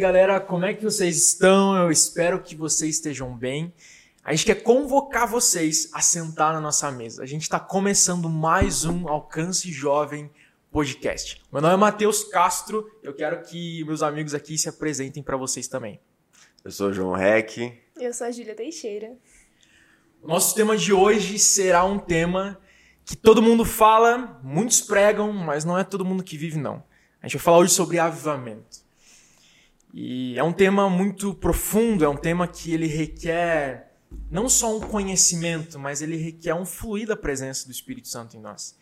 galera, como é que vocês estão? Eu espero que vocês estejam bem. A gente quer convocar vocês a sentar na nossa mesa. A gente está começando mais um Alcance Jovem Podcast. Meu nome é Matheus Castro. Eu quero que meus amigos aqui se apresentem para vocês também. Eu sou o João Reck. Eu sou a Júlia Teixeira. O nosso tema de hoje será um tema que todo mundo fala, muitos pregam, mas não é todo mundo que vive, não. A gente vai falar hoje sobre avivamento. E é um tema muito profundo, é um tema que ele requer não só um conhecimento, mas ele requer um fluir da presença do Espírito Santo em nós.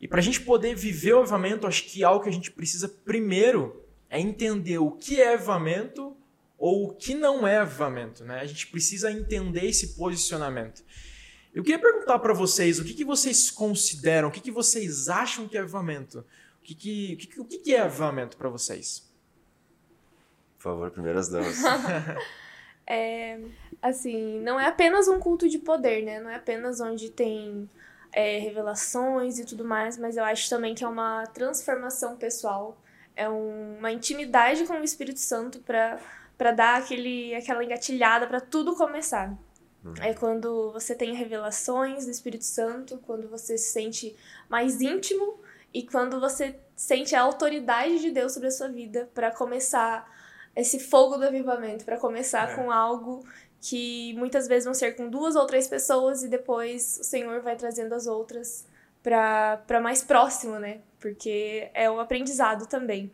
E para a gente poder viver o avivamento, acho que algo que a gente precisa primeiro é entender o que é avivamento ou o que não é avivamento. Né? A gente precisa entender esse posicionamento. Eu queria perguntar para vocês o que, que vocês consideram, o que, que vocês acham que é avivamento? O que, que, o que, que é avivamento para vocês? Por favor, primeiras damas. é, assim, não é apenas um culto de poder, né? Não é apenas onde tem é, revelações e tudo mais, mas eu acho também que é uma transformação pessoal, é um, uma intimidade com o Espírito Santo para dar aquele, aquela engatilhada para tudo começar. Uhum. É quando você tem revelações do Espírito Santo, quando você se sente mais íntimo e quando você sente a autoridade de Deus sobre a sua vida para começar esse fogo do avivamento, para começar é. com algo que muitas vezes vão ser com duas ou três pessoas e depois o Senhor vai trazendo as outras para mais próximo, né? Porque é o aprendizado também.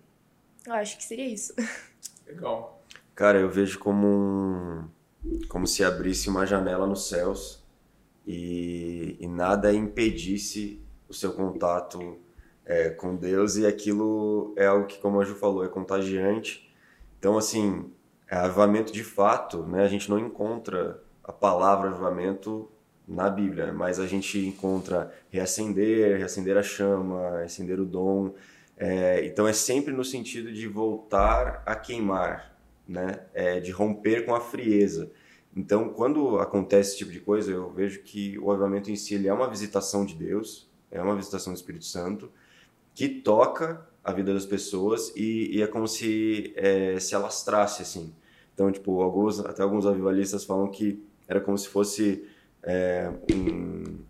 Eu acho que seria isso. Legal. Cara, eu vejo como um, como se abrisse uma janela nos céus e, e nada impedisse o seu contato é, com Deus e aquilo é algo que, como a Ju falou, é contagiante então, assim, é avivamento de fato, né? A gente não encontra a palavra avivamento na Bíblia, mas a gente encontra reacender, reacender a chama, reacender o dom. É, então é sempre no sentido de voltar a queimar, né? É, de romper com a frieza. Então, quando acontece esse tipo de coisa, eu vejo que o avivamento em si é uma visitação de Deus, é uma visitação do Espírito Santo, que toca a vida das pessoas e, e é como se é, se alastrasse assim. Então, tipo, alguns, até alguns avivalistas falam que era como se fosse é, um,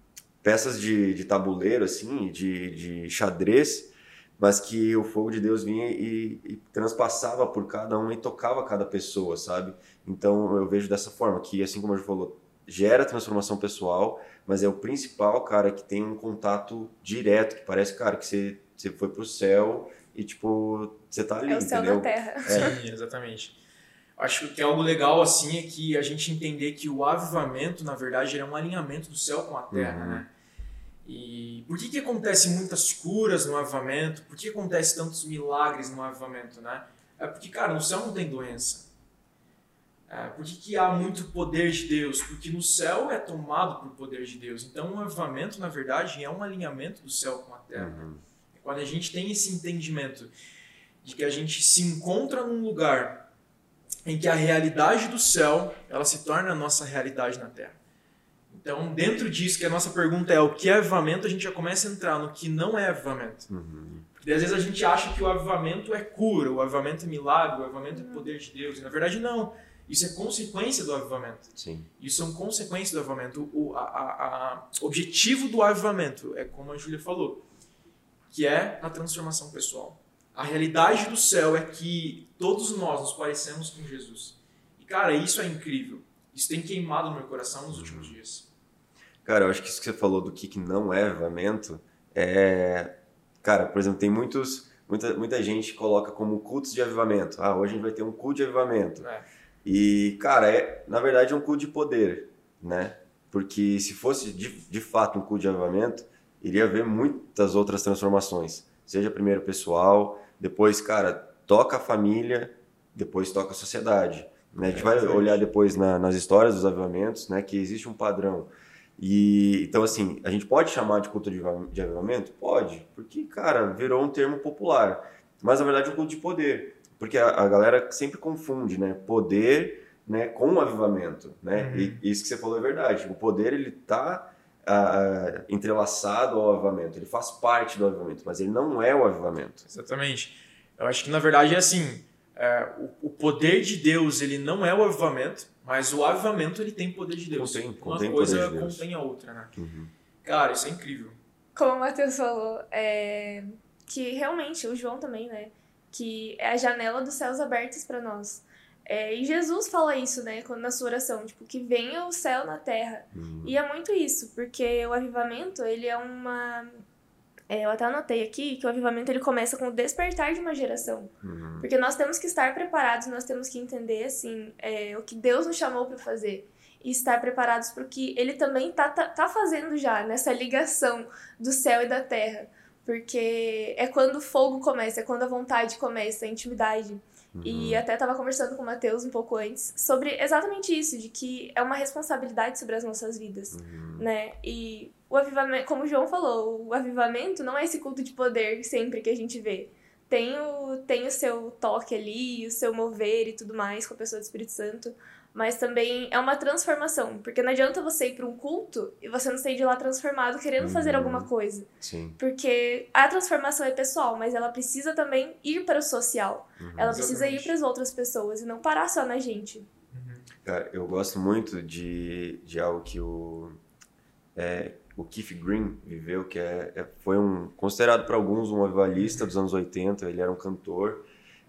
peças de, de tabuleiro, assim, de, de xadrez, mas que o fogo de Deus vinha e, e transpassava por cada um e tocava cada pessoa, sabe? Então, eu vejo dessa forma, que assim como a gente falou, gera transformação pessoal, mas é o principal, cara, que tem um contato direto, que parece, cara, que você você foi pro céu e, tipo, você tá ali, É o céu entendeu? da terra. É. Sim, exatamente. Acho que algo legal, assim, é que a gente entender que o avivamento, na verdade, é um alinhamento do céu com a terra, Uhum. né? E por que que acontece muitas curas no avivamento? Por que acontece tantos milagres no avivamento, né? É porque, cara, no céu não tem doença. É, por que, que há muito poder de Deus? Porque no céu é tomado por poder de Deus. Então, o avivamento, na verdade, é um alinhamento do céu com a terra. Uhum. Quando a gente tem esse entendimento de que a gente se encontra num lugar em que a realidade do céu ela se torna a nossa realidade na terra. Então, dentro disso, que a nossa pergunta é o que é avivamento, a gente já começa a entrar no que não é avivamento. Uhum. Porque às vezes a gente acha que o avivamento é cura, o avivamento é milagre, o avivamento é poder de Deus. E na verdade, não. Isso é consequência do avivamento. Sim. Isso são consequências do avivamento. O a, a, a objetivo do avivamento é como a Júlia falou, que é a transformação pessoal. A realidade do céu é que todos nós nos parecemos com Jesus. E cara, isso é incrível. Isso tem queimado no meu coração nos últimos dias. Cara, eu acho que isso que você falou do que, que não é avivamento é. Cara, por exemplo, tem muitos. Muita, muita gente coloca como cultos de avivamento. Ah, hoje a gente vai ter um culto de avivamento. né? E, cara, é, na verdade é um culto de poder, né? Porque se fosse de, de fato um culto de avivamento, iria haver muitas outras transformações. Seja primeiro pessoal, depois, cara, toca a família, depois toca a sociedade. Né? A gente É, vai exatamente. olhar depois na- nas histórias dos avivamentos, né, que existe um padrão. E então assim, a gente pode chamar de culto de aviva- de avivamento? Pode, porque cara, virou um termo popular. Mas na verdade é um culto de poder, porque a, a galera sempre confunde, né, poder, né, com avivamento, né? Uhum. E isso que você falou é verdade. O poder ele tá ah, entrelaçado ao avivamento, ele faz parte do avivamento, mas ele não é o avivamento. Exatamente. Eu acho que na verdade é assim. é, o, o, poder de Deus ele não é o avivamento, mas o avivamento ele tem poder de Deus. Contém, Uma contém coisa poder de Deus. contém a outra, né? Uhum. Cara, isso é incrível. Como o Matheus falou, é, que realmente, o João também, né? Que é a janela dos céus abertos para nós. É, e Jesus fala isso, né, na sua oração, tipo, que venha o céu na terra. Uhum. E é muito isso, porque o avivamento, ele é uma... é, eu até anotei aqui que o avivamento ele começa com o despertar de uma geração. Uhum. Porque nós temos que estar preparados, nós temos que entender, assim, é, o que Deus nos chamou para fazer. E estar preparados para o que Ele também tá, tá, tá fazendo já, nessa ligação do céu e da terra. Porque é quando o fogo começa, é quando a vontade começa, a intimidade. E até estava conversando com o Matheus um pouco antes sobre exatamente isso, de que é uma responsabilidade sobre as nossas vidas, né? E o avivamento, como o João falou, o avivamento não é esse culto de poder sempre que a gente vê. Tem o, tem o seu toque ali, o seu mover e tudo mais com a pessoa do Espírito Santo, mas também é uma transformação, porque não adianta você ir para um culto e você não sair de lá transformado querendo fazer Uhum. alguma coisa. Sim. Porque a transformação é pessoal, mas ela precisa também ir para o social. Uhum. Ela precisa ir Exatamente. para as outras pessoas e não parar só na gente. Cara, eu gosto muito de, de algo que o, é, o Keith Green viveu, que é, é- foi um considerado por alguns um avivalista dos anos 80, ele era um cantor.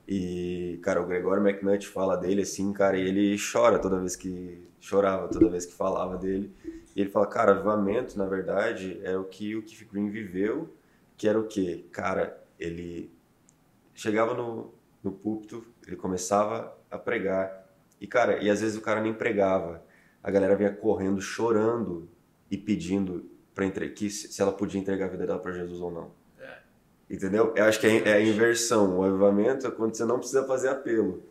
E, cara, o Gregório McNutt fala dele assim, cara, e ele chora toda vez que. chorava toda vez que falava dele. E ele fala, cara, avivamento, na verdade, é o que o Keith Green viveu, que era o quê? Cara, ele chegava no, no púlpito, ele começava a pregar. E, cara, e às vezes o cara nem pregava. A galera vinha correndo, chorando e pedindo para entre... que se ela podia entregar a vida dela para Jesus ou não. Entendeu? Eu acho que é, é a inversão. O avivamento é quando você não precisa fazer apelo.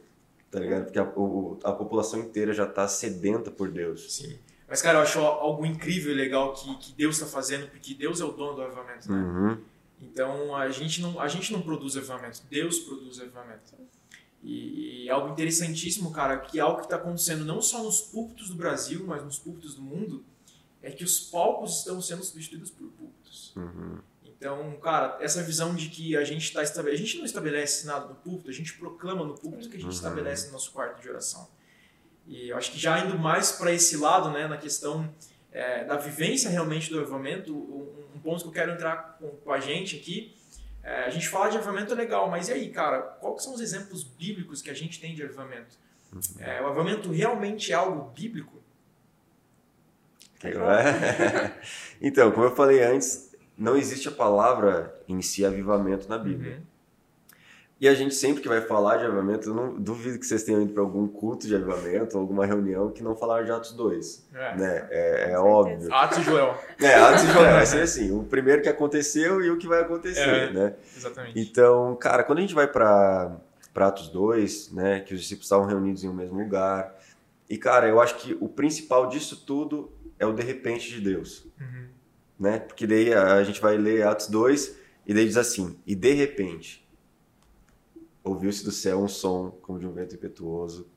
Tá ligado? Porque a, o- a população inteira já tá sedenta por Deus. Sim. Mas, cara, eu acho algo incrível e legal que, que Deus está fazendo, porque Deus é o dono do avivamento, né? Uhum. Então, a gente, não, a gente não produz avivamento, Deus produz avivamento. E, e algo interessantíssimo, cara, que é algo que está acontecendo não só nos púlpitos do Brasil, mas nos púlpitos do mundo, é que os palcos estão sendo substituídos por púlpitos. Uhum. Então, cara, essa visão de que a gente está estabele... a gente não estabelece nada no púlpito, a gente proclama no púlpito o que a gente Uhum. estabelece no nosso quarto de oração. E eu acho que já indo mais para esse lado, né, na questão é, da vivência realmente do avivamento, um, um ponto que eu quero entrar com, com a gente aqui, é, a gente fala de avivamento é legal, mas e aí, cara, quais são os exemplos bíblicos que a gente tem de avivamento? É, o avivamento realmente é algo bíblico? então, como eu falei antes, não existe a palavra em si avivamento na Bíblia. Uhum. E a gente sempre que vai falar de avivamento, eu não duvido que vocês tenham ido para algum culto de avivamento, ou alguma reunião que não falaram de Atos 2. É. Né? É, é óbvio. Atos de Joel, É, Atos de Joel vai ser assim, o primeiro que aconteceu e o que vai acontecer, É. né? exatamente. Então, cara, quando a gente vai para Atos 2, né, que os discípulos estavam reunidos em um mesmo lugar, e cara, eu acho que o principal disso tudo é o de repente de Deus, Uhum. Né? Porque daí a gente vai ler Atos 2 e daí diz assim: "E de repente ouviu-se do céu um som como de um vento impetuoso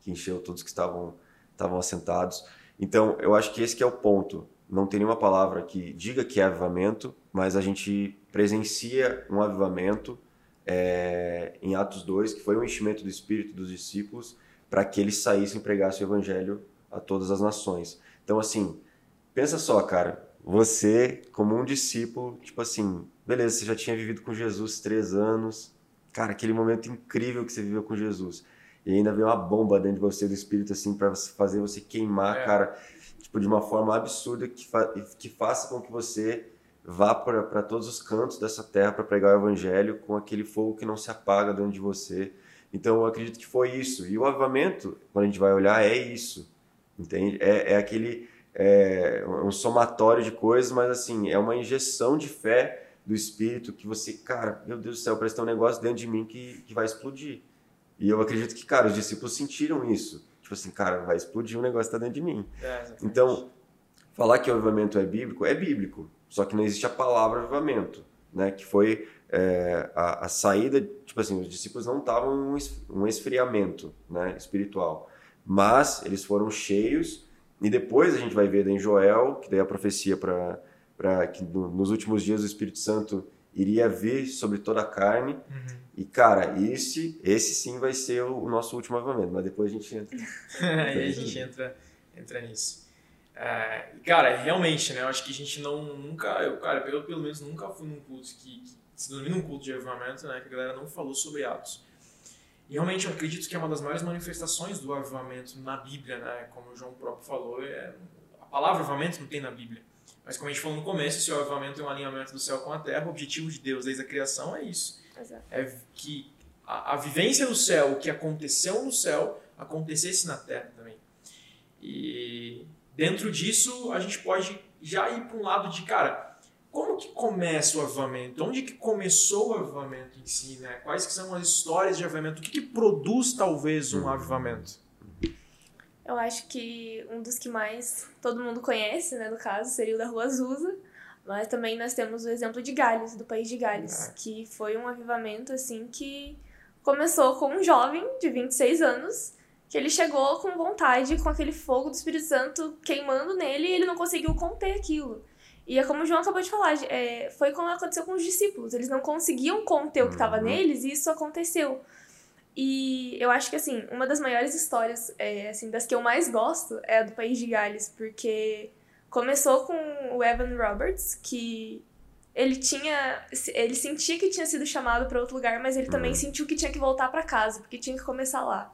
que encheu todos que estavam estavam assentados". Então, eu acho que esse que é o ponto. Não tem nenhuma palavra que diga que é avivamento, mas a gente presencia um avivamento é, em Atos 2, que foi o enchimento do Espírito dos discípulos para que eles saíssem e pregassem o Evangelho a todas as nações. Então, assim, pensa só, cara, você, como um discípulo, tipo assim, beleza, você já tinha vivido com Jesus três anos, cara, aquele momento incrível que você viveu com Jesus. E ainda vem uma bomba dentro de você do Espírito, assim, para fazer você queimar, É. cara, tipo, de uma forma absurda que, fa que faça com que você vá para todos os cantos dessa terra para pregar o evangelho com aquele fogo que não se apaga dentro de você. Então eu acredito que foi isso. E o avivamento, quando a gente vai olhar, é isso. Entende? É, é aquele é, um somatório de coisas, mas assim, é uma injeção de fé do Espírito que você, cara, meu Deus do céu, parece ter um negócio dentro de mim que, que vai explodir. E eu acredito que, cara, os discípulos sentiram isso. Tipo assim, cara, vai explodir um negócio que tá dentro de mim. É. Então, falar que o avivamento é bíblico é bíblico, só que não existe a palavra avivamento, né? Que foi é, a, a saída, tipo assim, os discípulos não estavam es- um esfriamento, né, espiritual, mas eles foram cheios e depois a gente vai ver em Joel, que daí a profecia para que no- nos últimos dias o Espírito Santo iria vir sobre toda a carne. Uhum. E, cara, esse, esse sim vai ser o, o nosso último avivamento, mas depois a gente entra. e a gente entra, entra nisso. É, cara, realmente, né? Eu acho que a gente não nunca, eu, cara, pelo, pelo menos nunca fui num culto que, que se denomina um culto de avivamento, né? Que a galera não falou sobre Atos. E realmente eu acredito que é uma das maiores manifestações do avivamento na Bíblia, né? Como o João próprio falou, é, a palavra avivamento não tem na Bíblia. Mas como a gente falou no começo, se o avivamento é um alinhamento do céu com a terra, o objetivo de Deus desde a criação é isso. Exato. É que a, a vivência no céu, o que aconteceu no céu, acontecesse na terra também. E dentro disso, a gente pode já ir para um lado de, cara, como que começa o avivamento? Onde que começou o avivamento em si? Né? Quais que são as histórias de avivamento? O que, que produz, talvez, um avivamento? Eu acho que um dos que mais todo mundo conhece, né, no caso, seria o da Rua Azusa. Mas também nós temos o exemplo de Gales, do país de Gales, Ah. que foi um avivamento assim que começou com um jovem de 26 anos, que ele chegou com vontade, com aquele fogo do Espírito Santo queimando nele e ele não conseguiu conter aquilo. E é como o João acabou de falar, é, foi como aconteceu com os discípulos. Eles não conseguiam conter o que estava Uhum. neles e isso aconteceu. E eu acho que, assim, uma das maiores histórias, é, assim, das que eu mais gosto é a do País de Gales, porque começou com o Evan Roberts, que ele tinha, ele sentia que tinha sido chamado para outro lugar, mas ele também Uhum. sentiu que tinha que voltar para casa, porque tinha que começar lá.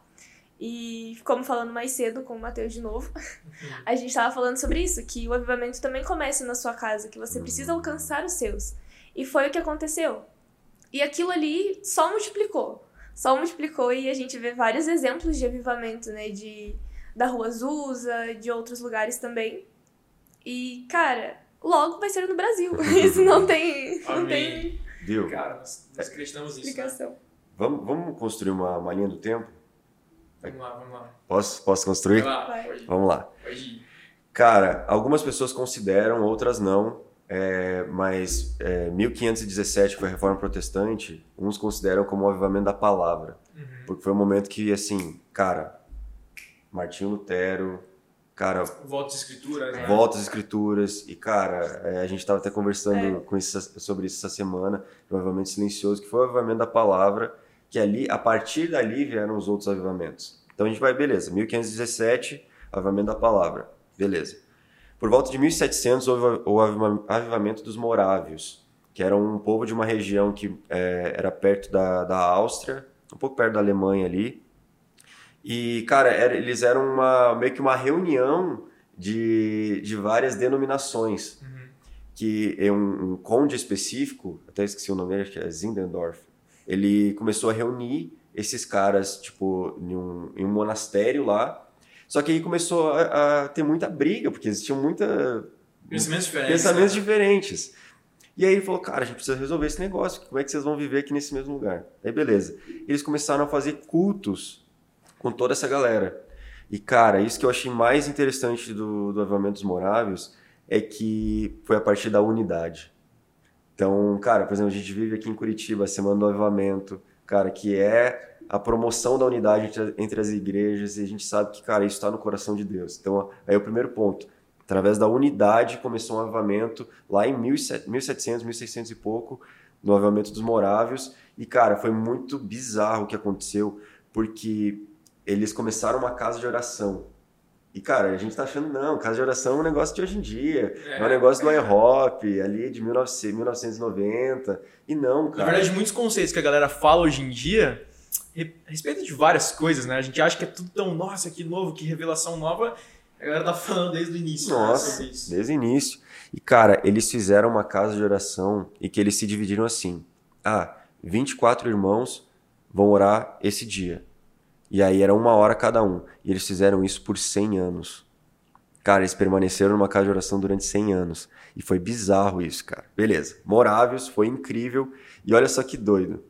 E como falando mais cedo com o Matheus de novo, a gente estava falando sobre isso, que o avivamento também começa na sua casa, que você precisa alcançar os seus. E foi o que aconteceu. E aquilo ali só multiplicou. Só multiplicou e a gente vê vários exemplos de avivamento, né? De, da Rua Azusa, de outros lugares também. E, cara, logo vai ser no Brasil. Isso não tem, não Amém. tem Viu? Cara, nós, nós acreditamos nisso. Né? explicação. Vamos, vamos construir uma, uma linha do tempo? Vamos lá, vamos lá. Posso, posso construir? Vai lá, Vai. Vamos lá. ir. Cara, algumas pessoas consideram, outras não, é, mas é, 1517, que foi a Reforma Protestante, uns consideram como o avivamento da palavra. Uhum. Porque foi um momento que, assim, cara, Martinho Lutero, cara, Volta de escritura, né? volta às escrituras, e, cara, é, a gente estava até conversando É. com isso, sobre isso essa semana, do avivamento silencioso, que foi o avivamento da palavra, que ali, a partir dali vieram os outros avivamentos. Então a gente vai, beleza, 1517, avivamento da palavra, beleza. Por volta de 1700 houve o aviva- avivamento dos morávios, que era um povo de uma região que é, era perto da, da Áustria, um pouco perto da Alemanha ali. E, cara, era- eles eram uma, meio que uma reunião de, de várias denominações. Uhum. Que é um, um conde específico, até esqueci o nome acho que é Zindendorf, ele começou a reunir esses caras, tipo, em um, em um monastério lá. Só que aí começou a, a ter muita briga, porque existiam muita Pensamentos diferentes. pensamentos né? diferentes. E aí ele falou, cara, a gente precisa resolver esse negócio. Como é que vocês vão viver aqui nesse mesmo lugar? Aí beleza. Eles começaram a fazer cultos com toda essa galera. E cara, isso que eu achei mais interessante do, do Avivamento dos Morávios é que foi a partir da unidade. Então, cara, por exemplo, a gente vive aqui em Curitiba a Semana do Avivamento, cara, que é a promoção da unidade entre, entre as igrejas e a gente sabe que, cara, isso está no coração de Deus. Então, aí é o primeiro ponto. Através da unidade começou um avivamento lá em 1700, 1600 e pouco, no avivamento dos Morávios. E, cara, foi muito bizarro o que aconteceu, porque eles começaram uma casa de oração. E, cara, a gente tá achando, não, casa de oração é um negócio de hoje em dia. É, um negócio do IHOP, ali de 1900, 1990. E não, Na cara. verdade, muitos conceitos que a galera fala hoje em dia a respeito de várias coisas, né? A gente acha que é tudo tão, nossa, que novo, que revelação nova. A galera tá falando desde o início né, Nossa, isso. desde o início. E, cara, eles fizeram uma casa de oração e que eles se dividiram assim. Ah, 24 irmãos vão orar esse dia. E aí era uma hora cada um. E eles fizeram isso por 100 anos. Cara, eles permaneceram numa casa de oração durante 100 anos. E foi bizarro isso, cara. Beleza. Morávios, foi incrível. E olha só que doido.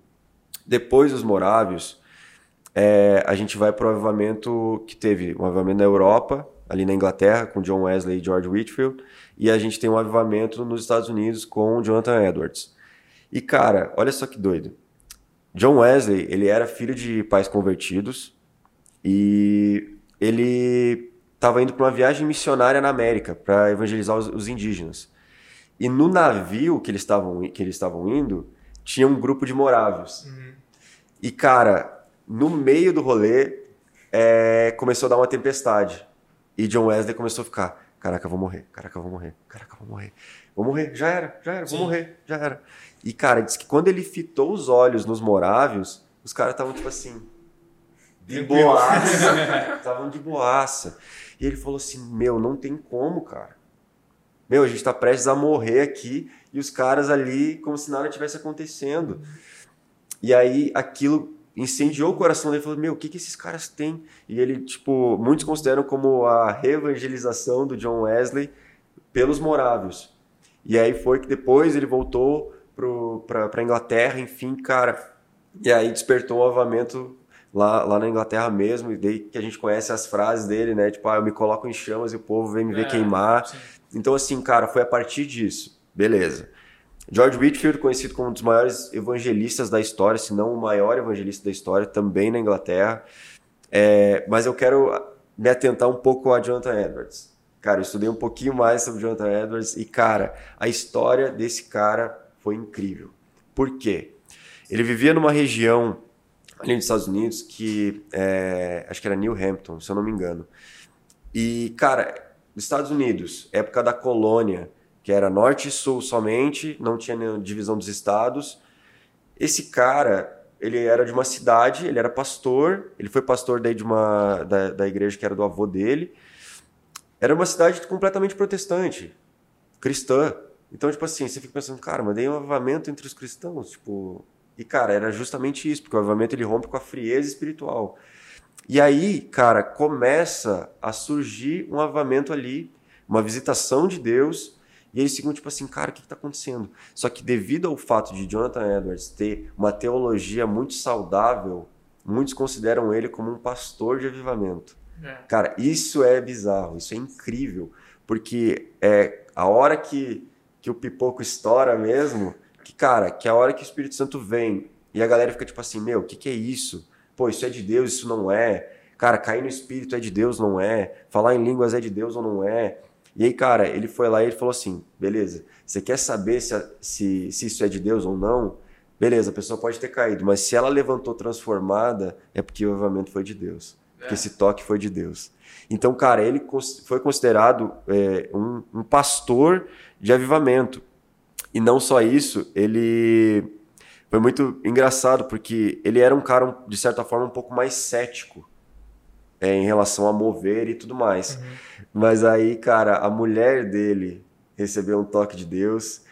Depois dos Morávios, é, a gente vai pro avivamento que teve um avivamento na Europa, ali na Inglaterra, com John Wesley e George Whitfield, e a gente tem um avivamento nos Estados Unidos com Jonathan Edwards. E cara, olha só que doido. John Wesley, ele era filho de pais convertidos e ele estava indo para uma viagem missionária na América para evangelizar os, os indígenas. E no navio que eles estavam que eles estavam indo, tinha um grupo de morávios. Uhum. E, cara, no meio do rolê, é, começou a dar uma tempestade. E John Wesley começou a ficar: caraca, eu vou morrer, caraca, eu vou morrer, caraca, eu vou morrer. Vou morrer, já era, já era, vou Sim. morrer, já era. E, cara, disse que quando ele fitou os olhos nos morávios, os caras estavam tipo assim. De boaça. Estavam de boaça. E ele falou assim: Meu, não tem como, cara. Meu, a gente tá prestes a morrer aqui e os caras ali como se nada tivesse acontecendo. E aí aquilo incendiou o coração dele. Falou: Meu, o que, que esses caras têm? E ele, tipo, muitos consideram como a reevangelização do John Wesley pelos morávios. E aí foi que depois ele voltou pra Inglaterra, enfim, cara. E aí despertou um avamento lá, lá na Inglaterra mesmo. E daí que a gente conhece as frases dele, né? Tipo, ah, eu me coloco em chamas e o povo vem me ver É, queimar. sim. Então, assim, cara, foi a partir disso. Beleza. George Whitfield, conhecido como um dos maiores evangelistas da história, se não o maior evangelista da história, também na Inglaterra. É, mas eu quero me atentar um pouco a Jonathan Edwards. Cara, eu estudei um pouquinho mais sobre Jonathan Edwards e, cara, a história desse cara foi incrível. Por quê? Ele vivia numa região ali nos Estados Unidos que é, acho que era New Hampton, se eu não me engano. E, cara, nos Estados Unidos, época da colônia, que era norte e sul somente, não tinha divisão dos estados. Esse cara, ele era de uma cidade, ele era pastor, ele foi pastor daí de uma da, da igreja que era do avô dele. Era uma cidade completamente protestante, cristã. Então, tipo assim, você fica pensando, cara, mas daí um avivamento entre os cristãos, tipo... E, cara, era justamente isso, porque o avivamento ele rompe com a frieza espiritual. E aí, cara, começa a surgir um avivamento ali, uma visitação de Deus, e eles ficam tipo assim, cara, o que está acontecendo? Só que devido ao fato de Jonathan Edwards ter uma teologia muito saudável, muitos consideram ele como um pastor de avivamento. É. Cara, isso é bizarro, isso é incrível, porque é a hora que, que o pipoco estoura mesmo, que, cara, que a hora que o Espírito Santo vem e a galera fica tipo assim, meu, o que, que é isso? Pô, isso é de Deus, isso não é. Cara, cair no Espírito é de Deus, não é. Falar em línguas é de Deus ou não é. E aí, cara, ele foi lá e ele falou assim, beleza, você quer saber se, se, se isso é de Deus ou não? Beleza, a pessoa pode ter caído, mas se ela levantou transformada, é porque o avivamento foi de Deus. Porque É. esse toque foi de Deus. Então, cara, ele foi considerado é, um, um pastor de avivamento. E não só isso, ele foi muito engraçado, porque ele era um cara, de certa forma, um pouco mais cético é, em relação a mover e tudo mais. Mas aí, cara, a mulher dele recebeu um toque de Deus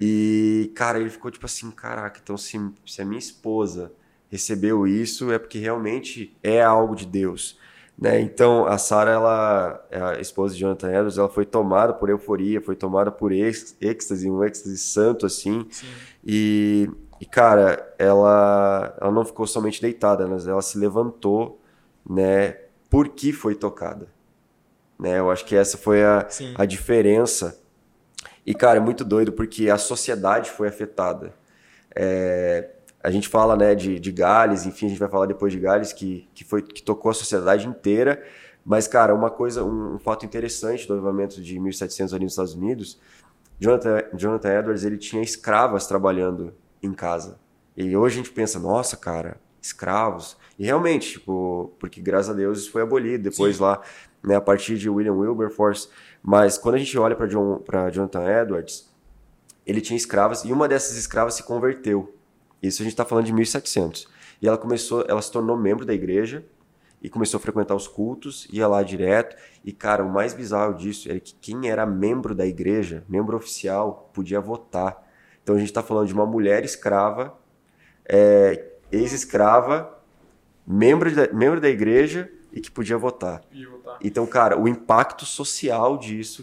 e, cara, ele ficou tipo assim: caraca, então se, se a minha esposa recebeu isso, é porque realmente é algo de Deus. Né? Então, a Sarah, ela, a esposa de Jonathan Edwards, ela foi tomada por euforia, foi tomada por êx- êxtase, um êxtase santo, assim. Sim. E, e, cara, ela, ela não ficou somente deitada, mas ela se levantou, né? Porque foi tocada. Né? Eu acho que essa foi a, Sim. a diferença. E, cara, é muito doido porque a sociedade foi afetada. É, a gente fala né, de, de Gales, enfim, a gente vai falar depois de Gales, que, que, foi, que tocou a sociedade inteira. Mas, cara, uma coisa, um, um fato interessante do avivamento de 1700 ali nos Estados Unidos, Jonathan, Jonathan Edwards, ele tinha escravas trabalhando em casa. E hoje a gente pensa, nossa, cara, escravos. E realmente, tipo, porque graças a Deus isso foi abolido depois Sim. lá, né, a partir de William Wilberforce. Mas quando a gente olha para John, pra Jonathan Edwards, ele tinha escravas e uma dessas escravas se converteu. Isso a gente está falando de 1700. E ela começou, ela se tornou membro da igreja e começou a frequentar os cultos, ia lá direto. E cara, o mais bizarro disso era que quem era membro da igreja, membro oficial, podia votar. Então a gente está falando de uma mulher escrava, é, ex-escrava, membro da, membro da igreja e que podia votar. Então, cara, o impacto social disso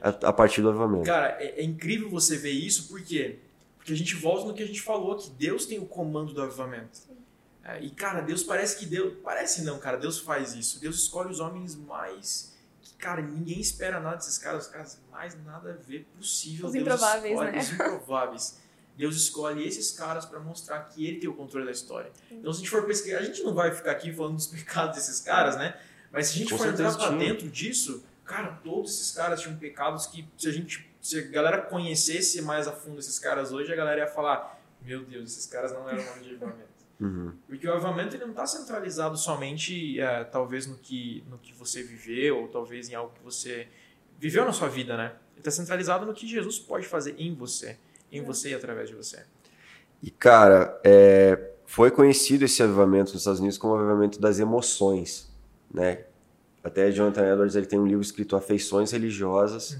a, a partir do avivamento. Cara, é, é incrível você ver isso, por quê? Porque a gente volta no que a gente falou, que Deus tem o comando do avivamento. É, e, cara, Deus parece que Deus. Parece não, cara, Deus faz isso. Deus escolhe os homens mais. Que, cara, ninguém espera nada desses caras, os caras mais nada a ver possível. Os Deus improváveis, escolhe né? Os improváveis. Deus escolhe esses caras para mostrar que ele tem o controle da história. Então, se a gente for pesquisar, a gente não vai ficar aqui falando dos pecados desses caras, né? Mas se a gente Com for entrar pra tinha. dentro disso, cara, todos esses caras tinham pecados que, se a gente se a galera conhecesse mais a fundo esses caras hoje, a galera ia falar: Meu Deus, esses caras não eram nome de avivamento. Uhum. Porque o avivamento ele não está centralizado somente, é, talvez, no que, no que você viveu, ou talvez em algo que você viveu na sua vida, né? Ele está centralizado no que Jesus pode fazer em você, em você e através de você. E, cara, é, foi conhecido esse avivamento nos Estados Unidos como o avivamento das emoções, né? Até Jonathan Edwards ele tem um livro escrito Afeições Religiosas,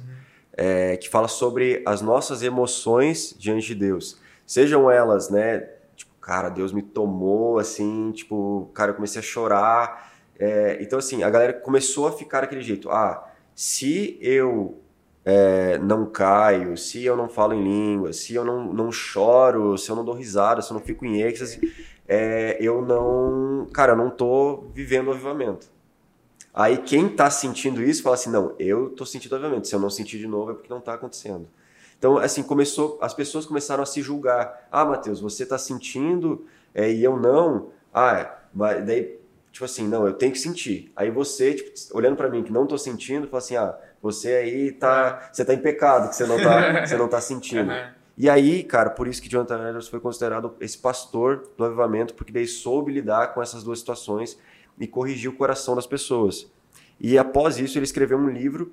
é, que fala sobre as nossas emoções diante de Deus. Sejam elas, né? Tipo, cara, Deus me tomou, assim, tipo, cara, eu comecei a chorar. É, então, assim, a galera começou a ficar daquele jeito. Ah, se eu é, não caio, se eu não falo em língua, se eu não, não choro, se eu não dou risada, se eu não fico em êxtase, é, eu não. Cara, eu não tô vivendo o avivamento. Aí quem tá sentindo isso fala assim: não, eu tô sentindo avivamento. Se eu não sentir de novo é porque não tá acontecendo. Então, assim, começou, as pessoas começaram a se julgar. Ah, Mateus, você tá sentindo é, e eu não. Ah, mas daí, tipo assim, não, eu tenho que sentir. Aí você, tipo, olhando para mim que não tô sentindo, fala assim: ah, você aí tá, você tá em pecado, que você não tá, você não tá sentindo. Uhum. E aí, cara, por isso que Jonathan Edwards foi considerado esse pastor do avivamento, porque daí soube lidar com essas duas situações e corrigir o coração das pessoas. E após isso, ele escreveu um livro,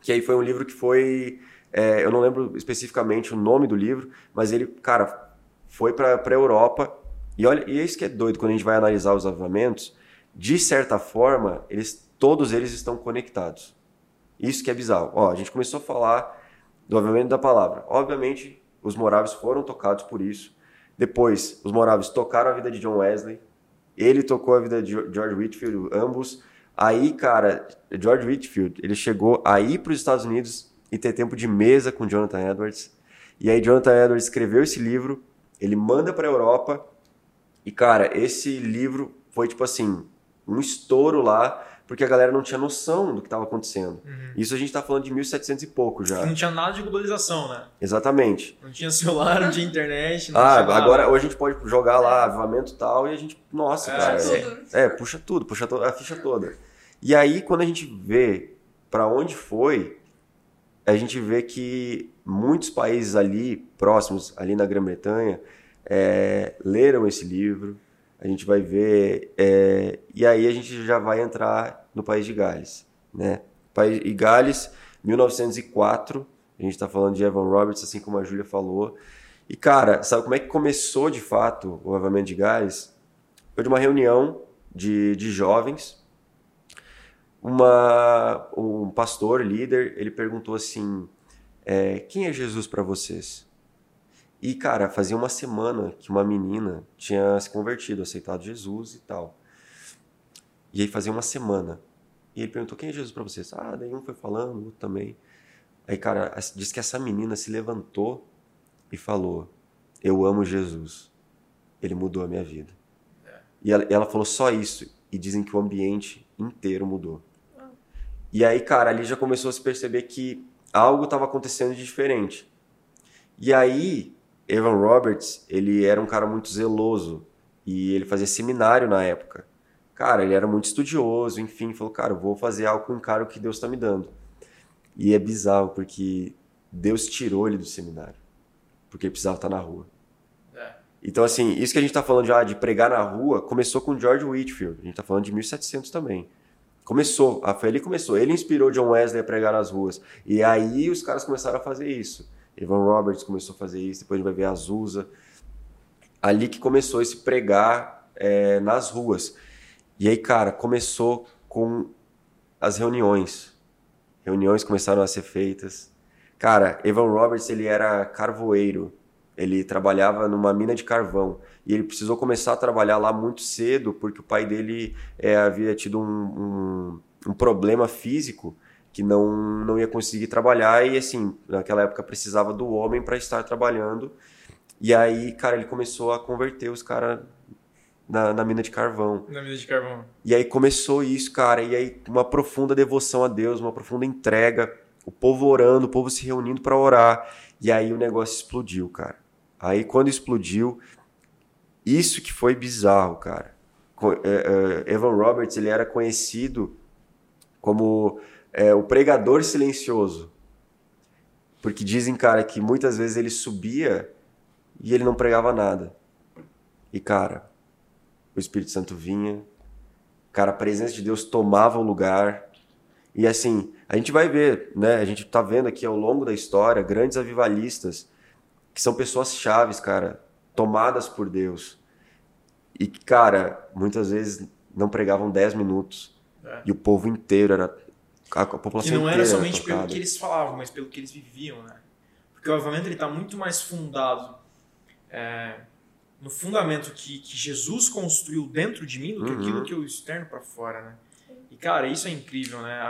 que aí foi um livro que foi. é, eu não lembro especificamente o nome do livro, mas ele, cara, foi para a Europa. E olha, e é isso que é doido quando a gente vai analisar os avivamentos. De certa forma, eles, todos eles estão conectados. Isso que é bizarro. Ó, a gente começou a falar do avivamento da palavra. Obviamente, os moráveis foram tocados por isso. Depois, os moráveis tocaram a vida de John Wesley. Ele tocou a vida de George Whitfield, ambos. Aí, cara, George Whitfield, ele chegou aí para os Estados Unidos e ter tempo de mesa com Jonathan Edwards. E aí Jonathan Edwards escreveu esse livro, ele manda para a Europa. E cara, esse livro foi tipo assim, um estouro lá, porque a galera não tinha noção do que estava acontecendo. Isso a gente tá falando de 1700 e pouco já. Não tinha nada de globalização, né? Exatamente. Não tinha celular, não tinha internet. Não Ah, tinha nada. agora hoje a gente pode jogar lá avivamento e tal e a gente, nossa, É, cara, Puxa é- tudo. É, puxa tudo, puxa a ficha toda. E aí, quando a gente vê para onde foi, a gente vê que muitos países ali próximos, ali na Grã-Bretanha, é, leram esse livro. A gente vai ver. é, e aí a gente já vai entrar no país de Gales. Né? País, e Gales, 1904, a gente está falando de Evan Roberts, assim como a Júlia falou. E cara, sabe como é que começou de fato o avamento de Gales? Foi de uma reunião de, de jovens. Uma, um pastor, líder, ele perguntou assim: é, Quem é Jesus para vocês? E, cara, fazia uma semana que uma menina tinha se convertido, aceitado Jesus e tal. E aí fazia uma semana. E ele perguntou: Quem é Jesus para vocês? Ah, daí um foi falando, outro também. Aí, cara, diz que essa menina se levantou e falou: Eu amo Jesus. Ele mudou a minha vida. E ela, ela falou só isso. E dizem que o ambiente inteiro mudou. E aí, cara, ali já começou a se perceber que algo estava acontecendo de diferente. E aí, Evan Roberts, ele era um cara muito zeloso. E ele fazia seminário na época. Cara, ele era muito estudioso, enfim, falou, cara, eu vou fazer algo com o cara que Deus está me dando. E é bizarro, porque Deus tirou ele do seminário. Porque ele precisava estar na rua. É. Então, assim, isso que a gente está falando já de pregar na rua, começou com George Whitfield. A gente está falando de 1700 também. Começou, a fé ele começou. Ele inspirou John Wesley a pregar nas ruas. E aí os caras começaram a fazer isso. Evan Roberts começou a fazer isso, depois a gente vai ver Azusa. Ali que começou esse pregar é, nas ruas. E aí, cara, começou com as reuniões. Reuniões começaram a ser feitas. Cara, Evan Roberts, ele era carvoeiro. Ele trabalhava numa mina de carvão. E ele precisou começar a trabalhar lá muito cedo, porque o pai dele é, havia tido um, um, um problema físico que não, não ia conseguir trabalhar. E, assim, naquela época precisava do homem para estar trabalhando. E aí, cara, ele começou a converter os caras na, na mina de carvão. Na mina de carvão. E aí começou isso, cara. E aí uma profunda devoção a Deus, uma profunda entrega. O povo orando, o povo se reunindo para orar. E aí o negócio explodiu, cara. Aí quando explodiu, isso que foi bizarro, cara. É, é, Evan Roberts, ele era conhecido como é, o pregador silencioso. Porque dizem, cara, que muitas vezes ele subia e ele não pregava nada. E, cara, o Espírito Santo vinha, cara, a presença de Deus tomava o lugar. E assim, a gente vai ver, né? A gente tá vendo aqui ao longo da história grandes avivalistas que são pessoas chaves, cara, tomadas por Deus. E que, cara, muitas vezes não pregavam 10 minutos. É. E o povo inteiro era. A população Que não era inteira somente pelo tocada. que eles falavam, mas pelo que eles viviam, né? Porque o avivamento ele está muito mais fundado é, no fundamento que, que Jesus construiu dentro de mim do que Uhum. aquilo que eu externo para fora, né? E, cara, isso é incrível, né? A,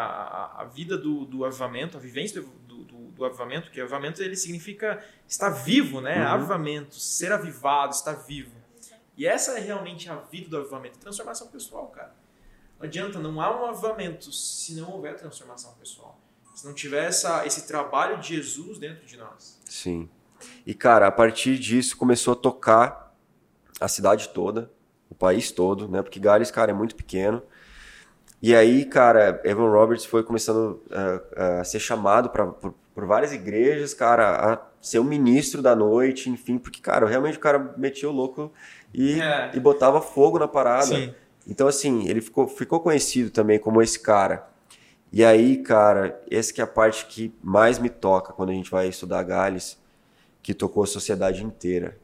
a, a vida do, do avivamento, a vivência do, do, do- avivamento, que o avivamento ele significa estar vivo, né? Uhum. Avivamento, ser avivado, estar vivo. E essa é realmente a vida do avivamento, transformação pessoal, cara. Não adianta, não há um avivamento se não houver transformação pessoal. Se não tiver essa, esse trabalho de Jesus dentro de nós. Sim. E, cara, a partir disso começou a tocar a cidade toda, o país todo, né? Porque Gales, cara, é muito pequeno. E aí, cara, Evan Roberts foi começando a, a ser chamado pra, por, por várias igrejas, cara, a ser o ministro da noite, enfim, porque, cara, realmente o cara metia o louco e, É. e botava fogo na parada. Sim. Então, assim, ele ficou, ficou conhecido também como esse cara. E aí, cara, essa que é a parte que mais me toca quando a gente vai estudar Gales, que tocou a sociedade inteira.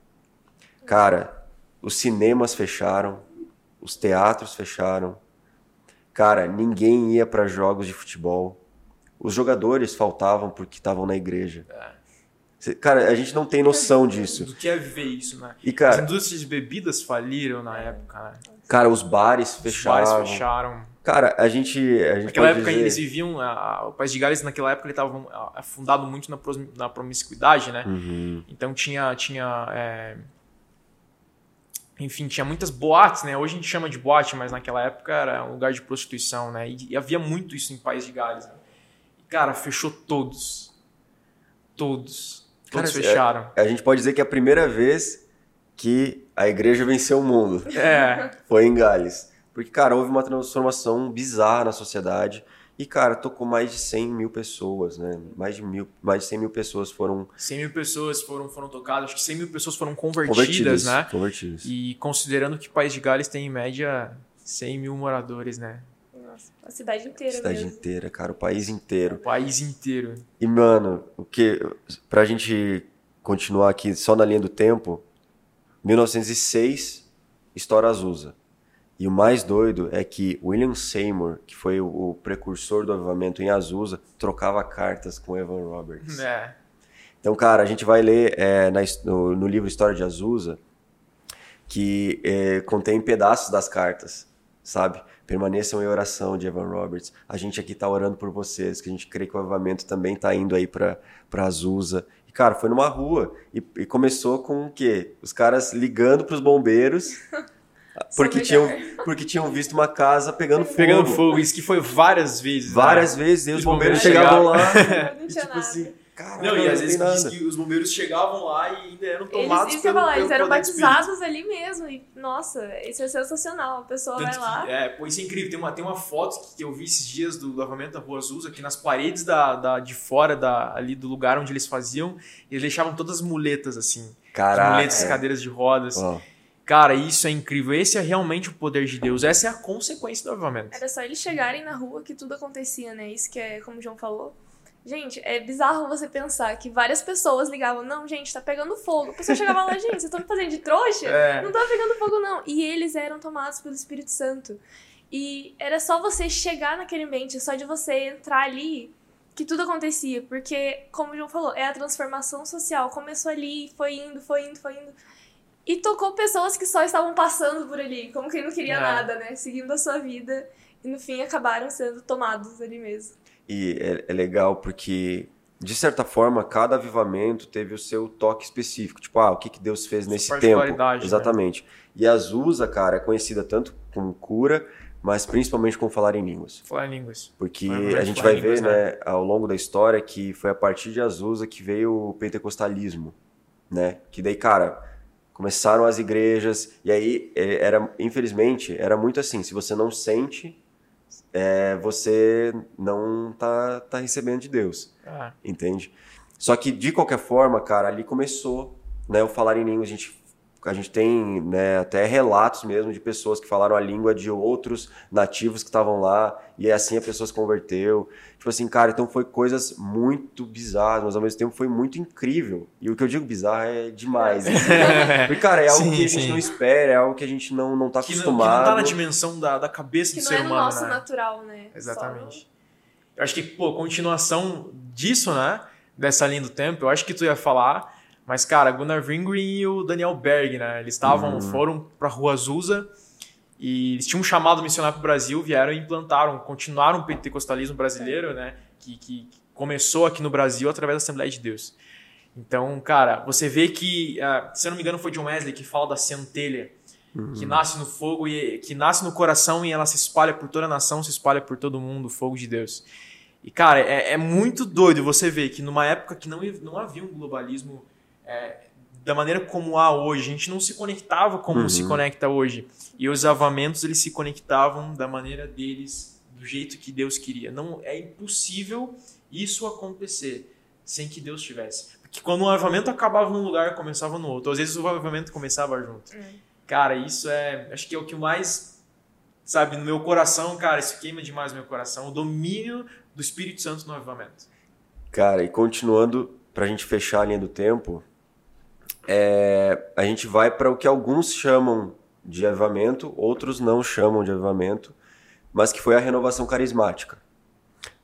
Cara, os cinemas fecharam, os teatros fecharam. Cara, ninguém ia para jogos de futebol. Os jogadores faltavam porque estavam na igreja. Cê- Cara, a gente não tem noção disso. Do que é viver isso, né? E, As cara, indústrias de bebidas faliram na época, né? cara, os bares Os fecharam. bares fecharam. Cara, a gente, a gente Naquela época dizer... eles viviam, a- o país de Gales naquela época ele estava afundado muito na, na promiscuidade, né? Uhum. Então tinha, tinha é, enfim, tinha muitas boates, né? Hoje a gente chama de boate, mas naquela época era um lugar de prostituição, né? E, e havia muito isso em País de Gales. Né? E, cara, fechou todos. Todos. Todos Cara, fecharam. A gente pode dizer que é a primeira vez que a igreja venceu o mundo. É. Foi em Gales. Porque, cara, houve uma transformação bizarra na sociedade. E, cara, tocou mais de 100 mil pessoas, né? Mais de, mil, mais de 100 mil pessoas foram 100 mil pessoas foram, foram tocadas, acho que 100 mil pessoas foram convertidas, convertidas, né? Convertidas. E considerando que País de Gales tem em média 100 mil moradores, né? Nossa, a cidade inteira Cidade mesmo. inteira, cara, o país O inteiro. país inteiro. E, mano, o que. Pra gente continuar aqui só na linha do tempo, 1906, estoura Azusa. E o mais doido é que William Seymour, que foi o, o precursor do avivamento em Azusa, trocava cartas com Evan Roberts. É. Então, cara, a gente vai ler é, na no, no livro História de Azusa que é, contém pedaços das cartas, sabe? Permaneçam em oração de Evan Roberts. A gente aqui tá orando por vocês, que a gente crê que o avivamento também tá indo aí pra, pra Azusa. E, cara, foi numa rua e, e começou com o quê? Os caras ligando pros bombeiros porque tinham, porque tinham visto uma casa pegando fogo. Pegando fogo, isso que foi várias vezes. Várias né? vezes, e os Os bombeiros bombeiros chegavam lá. E, tipo assim, cara, Não, e às vezes diz que os bombeiros chegavam lá e ainda eram Eles, tomados isso que eu ia pelo, falar, pelo eles eram batizados ali mesmo. E, nossa, isso é sensacional. A pessoa Tanto vai lá. que, é, pô, isso é incrível. Tem uma, tem uma foto que eu vi esses dias do lavamento da Rua Azusa, que nas paredes da, da, de fora da, ali do lugar onde eles faziam, eles deixavam todas as muletas, assim. As Caraca. muletas, cadeiras de rodas. Ó, Cara, isso é incrível. Esse é realmente o poder de Deus. Essa é a consequência do avivamento. Era só eles chegarem na rua que tudo acontecia, né? Isso que é, como o João falou. Gente, é bizarro você pensar que várias pessoas ligavam, não, gente, tá pegando fogo. A pessoa chegava lá, gente, vocês estão me fazendo de trouxa? É. Não tá pegando fogo, não. E eles eram tomados pelo Espírito Santo. E era só você chegar naquele ambiente, só de você entrar ali, que tudo acontecia. Porque, como o João falou, é a transformação social. Começou ali, foi indo, foi indo, foi indo. E tocou pessoas que só estavam passando por ali, como quem não queria É. nada, né? Seguindo a sua vida. E no fim acabaram sendo tomados ali mesmo. E é, é legal porque, de certa forma, cada avivamento teve o seu toque específico. Tipo, ah, o que, que Deus fez Sua nesse tempo? né? Exatamente. E a Azusa, cara, é conhecida tanto como cura, mas principalmente com falar em línguas. Falar em línguas. Porque a gente vai ver, né, ao longo da história, que foi a partir de Azusa que veio o pentecostalismo, né? Que daí, cara, começaram as igrejas, e aí é, era, infelizmente, era muito assim, se você não sente, é, você não tá, tá recebendo de Deus Ah, entende? Só que, de qualquer forma, cara, ali começou né, o falar em língua. A gente a gente tem né, até relatos mesmo de pessoas que falaram a língua de outros nativos que estavam lá e assim a pessoa se converteu. Tipo assim, cara, então foi coisas muito bizarras, mas ao mesmo tempo foi muito incrível. E o que eu digo bizarro é demais. Assim. Porque, cara, é algo sim, que a gente sim. não espera, é algo que a gente não, não tá acostumado. Que não, que não tá na dimensão da, da cabeça que do ser humano. Que não é no nosso né? natural, né? Exatamente. Só... Eu acho que, pô, continuação disso, né? Dessa linha do tempo, eu acho que tu ia falar mas, cara, Gunnar Vingren e o Daniel Berg, né? Eles estavam, uhum. foram pra Rua Azusa e eles tinham um chamado missionário para o Brasil, vieram e implantaram, continuaram o pentecostalismo brasileiro, né? Que, que começou aqui no Brasil através da Assembleia de Deus. Então, cara, você vê que, uh, se eu não me engano, foi John Wesley que fala da centelha, uhum. que nasce no fogo e que nasce no coração e ela se espalha por toda a nação, se espalha por todo mundo, o fogo de Deus. E, cara, é, é muito doido você ver que numa época que não, não havia um globalismo é, da maneira como há hoje. A gente não se conectava como uhum. se conecta hoje. E os avamentos eles se conectavam da maneira deles, do jeito que Deus queria. Não é impossível isso acontecer sem que Deus tivesse. Porque quando o avamento acabava num lugar, começava no outro. Às vezes o avamento começava junto. Uhum. Cara, isso é, acho que é o que mais sabe, no meu coração, cara, isso queima demais no meu coração, o domínio do Espírito Santo no avivamento. Cara, e continuando, pra gente fechar a linha do tempo, é, a gente vai para o que alguns chamam de avivamento, outros não chamam de avivamento, mas que foi a renovação carismática.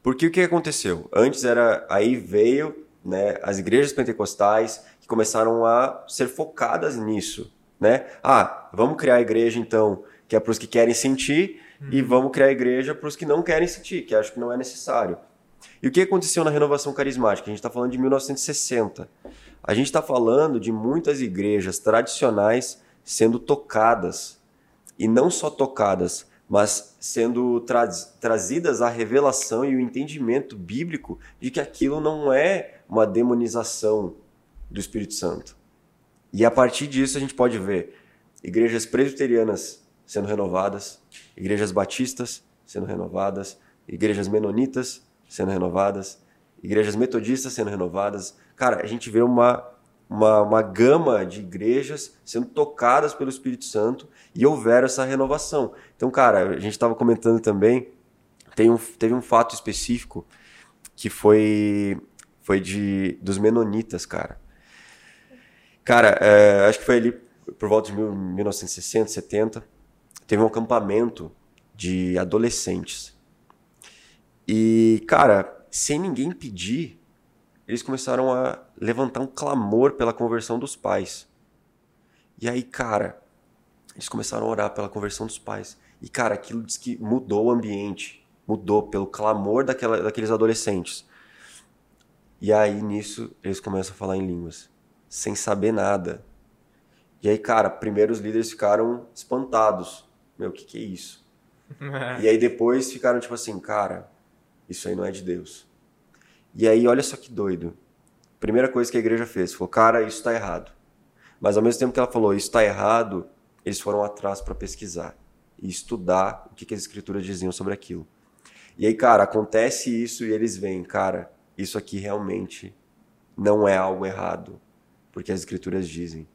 Porque o que aconteceu? Antes era aí veio né, as igrejas pentecostais que começaram a ser focadas nisso, né? Ah, vamos criar a igreja então que é para os que querem sentir uhum. e vamos criar a igreja para os que não querem sentir, que acho que não é necessário. E o que aconteceu na renovação carismática? A gente está falando de 1960. A gente está falando de muitas igrejas tradicionais sendo tocadas. E não só tocadas, mas sendo tra trazidas a revelação e o entendimento bíblico de que aquilo não é uma demonização do Espírito Santo. E a partir disso a gente pode ver igrejas presbiterianas sendo renovadas, igrejas batistas sendo renovadas, igrejas menonitas sendo renovadas, igrejas metodistas sendo renovadas, Cara, a gente vê uma, uma, uma gama de igrejas sendo tocadas pelo Espírito Santo e houver essa renovação. Então, cara, a gente estava comentando também, tem um, teve um fato específico que foi, foi de, dos menonitas, cara. Cara, é, acho que foi ali por volta de 1960, 70, teve um acampamento de adolescentes. E, cara, sem ninguém pedir, eles começaram a levantar um clamor pela conversão dos pais. E aí, cara, eles começaram a orar pela conversão dos pais. E, cara, aquilo diz que mudou o ambiente. Mudou pelo clamor daquela, daqueles adolescentes. E aí, nisso, eles começam a falar em línguas. Sem saber nada. E aí, cara, primeiro os líderes ficaram espantados. Meu, o que, que é isso? e aí depois ficaram tipo assim, cara, isso aí não é de Deus. E aí, olha só que doido. Primeira coisa que a igreja fez, falou, cara, isso está errado. Mas ao mesmo tempo que ela falou, isso está errado, eles foram atrás para pesquisar e estudar o que, que as escrituras diziam sobre aquilo. E aí, cara, acontece isso e eles veem, cara, isso aqui realmente não é algo errado, porque as escrituras dizem.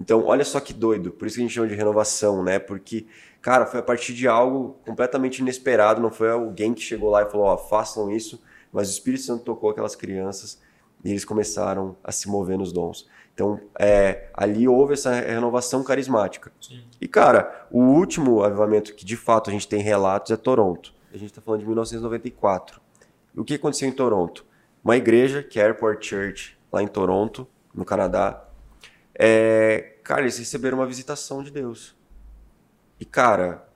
Então, olha só que doido, por isso que a gente chama de renovação, né? Porque, cara, foi a partir de algo completamente inesperado, não foi alguém que chegou lá e falou, ó, oh, façam isso, mas o Espírito Santo tocou aquelas crianças e eles começaram a se mover nos dons. Então, é, ali houve essa renovação carismática. Sim. E, cara, o último avivamento que de fato a gente tem relatos é Toronto. A gente está falando de 1994. E o que aconteceu em Toronto? Uma igreja, que é Airport Church, lá em Toronto, no Canadá, é, cara, eles receberam uma visitação de Deus. E, cara,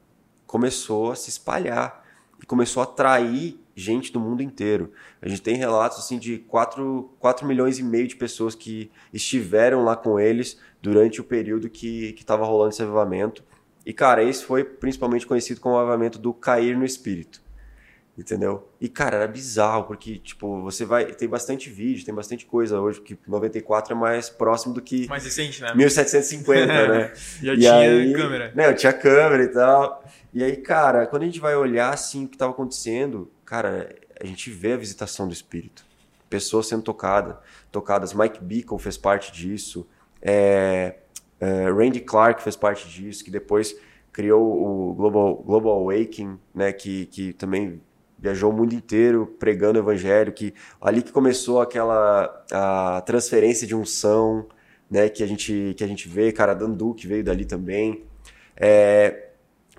começou a se espalhar e começou a atrair gente do mundo inteiro. A gente tem relatos assim de 4, 4 milhões e meio de pessoas que estiveram lá com eles durante o período que estava rolando esse avivamento. E, cara, esse foi principalmente conhecido como o avivamento do cair no espírito. Entendeu? E, cara, era bizarro, porque, tipo, você vai. Tem bastante vídeo, tem bastante coisa hoje, porque 94 é mais próximo do que. Mais recente, né? 1750, né? Já e tinha aí, câmera. Né, eu tinha câmera e tal. E aí, cara, quando a gente vai olhar, assim, o que estava acontecendo, cara, a gente vê a visitação do Espírito. pessoas sendo tocada, tocadas. Mike Bickle fez parte disso. É, é, Randy Clark fez parte disso, que depois criou o Global, Global Awakening, né, que, que também viajou o mundo inteiro pregando o evangelho, que ali que começou aquela a transferência de unção, né, que a gente que a gente vê, cara, Dan Duke veio dali também. É,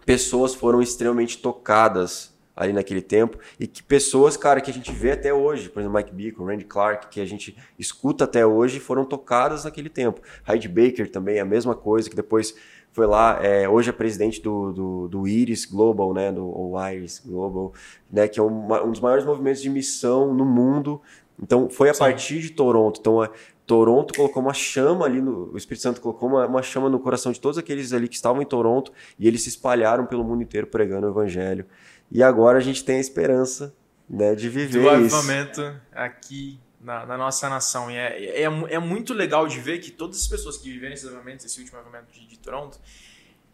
pessoas foram extremamente tocadas ali naquele tempo e que pessoas, cara, que a gente vê até hoje, por exemplo, Mike Bickle, Randy Clark, que a gente escuta até hoje, foram tocadas naquele tempo. Hyde Baker também, a mesma coisa, que depois foi lá, é, hoje é presidente do, do, do, Iris Global, né, do ou Iris Global, né, que é um, um, dos maiores movimentos de missão no mundo. Então, foi a Sim. partir de Toronto. Então, Toronto colocou uma chama ali, no, o Espírito Santo colocou uma, uma, chama no coração de todos aqueles ali que estavam em Toronto e eles se espalharam pelo mundo inteiro pregando o evangelho. E agora a gente tem a esperança né, de viver Do isso. avivamento aqui na, na, nossa nação. E é, é, é, muito legal de ver que todas as pessoas que viveram esses avivamentos, esse último avivamento de, de Toronto,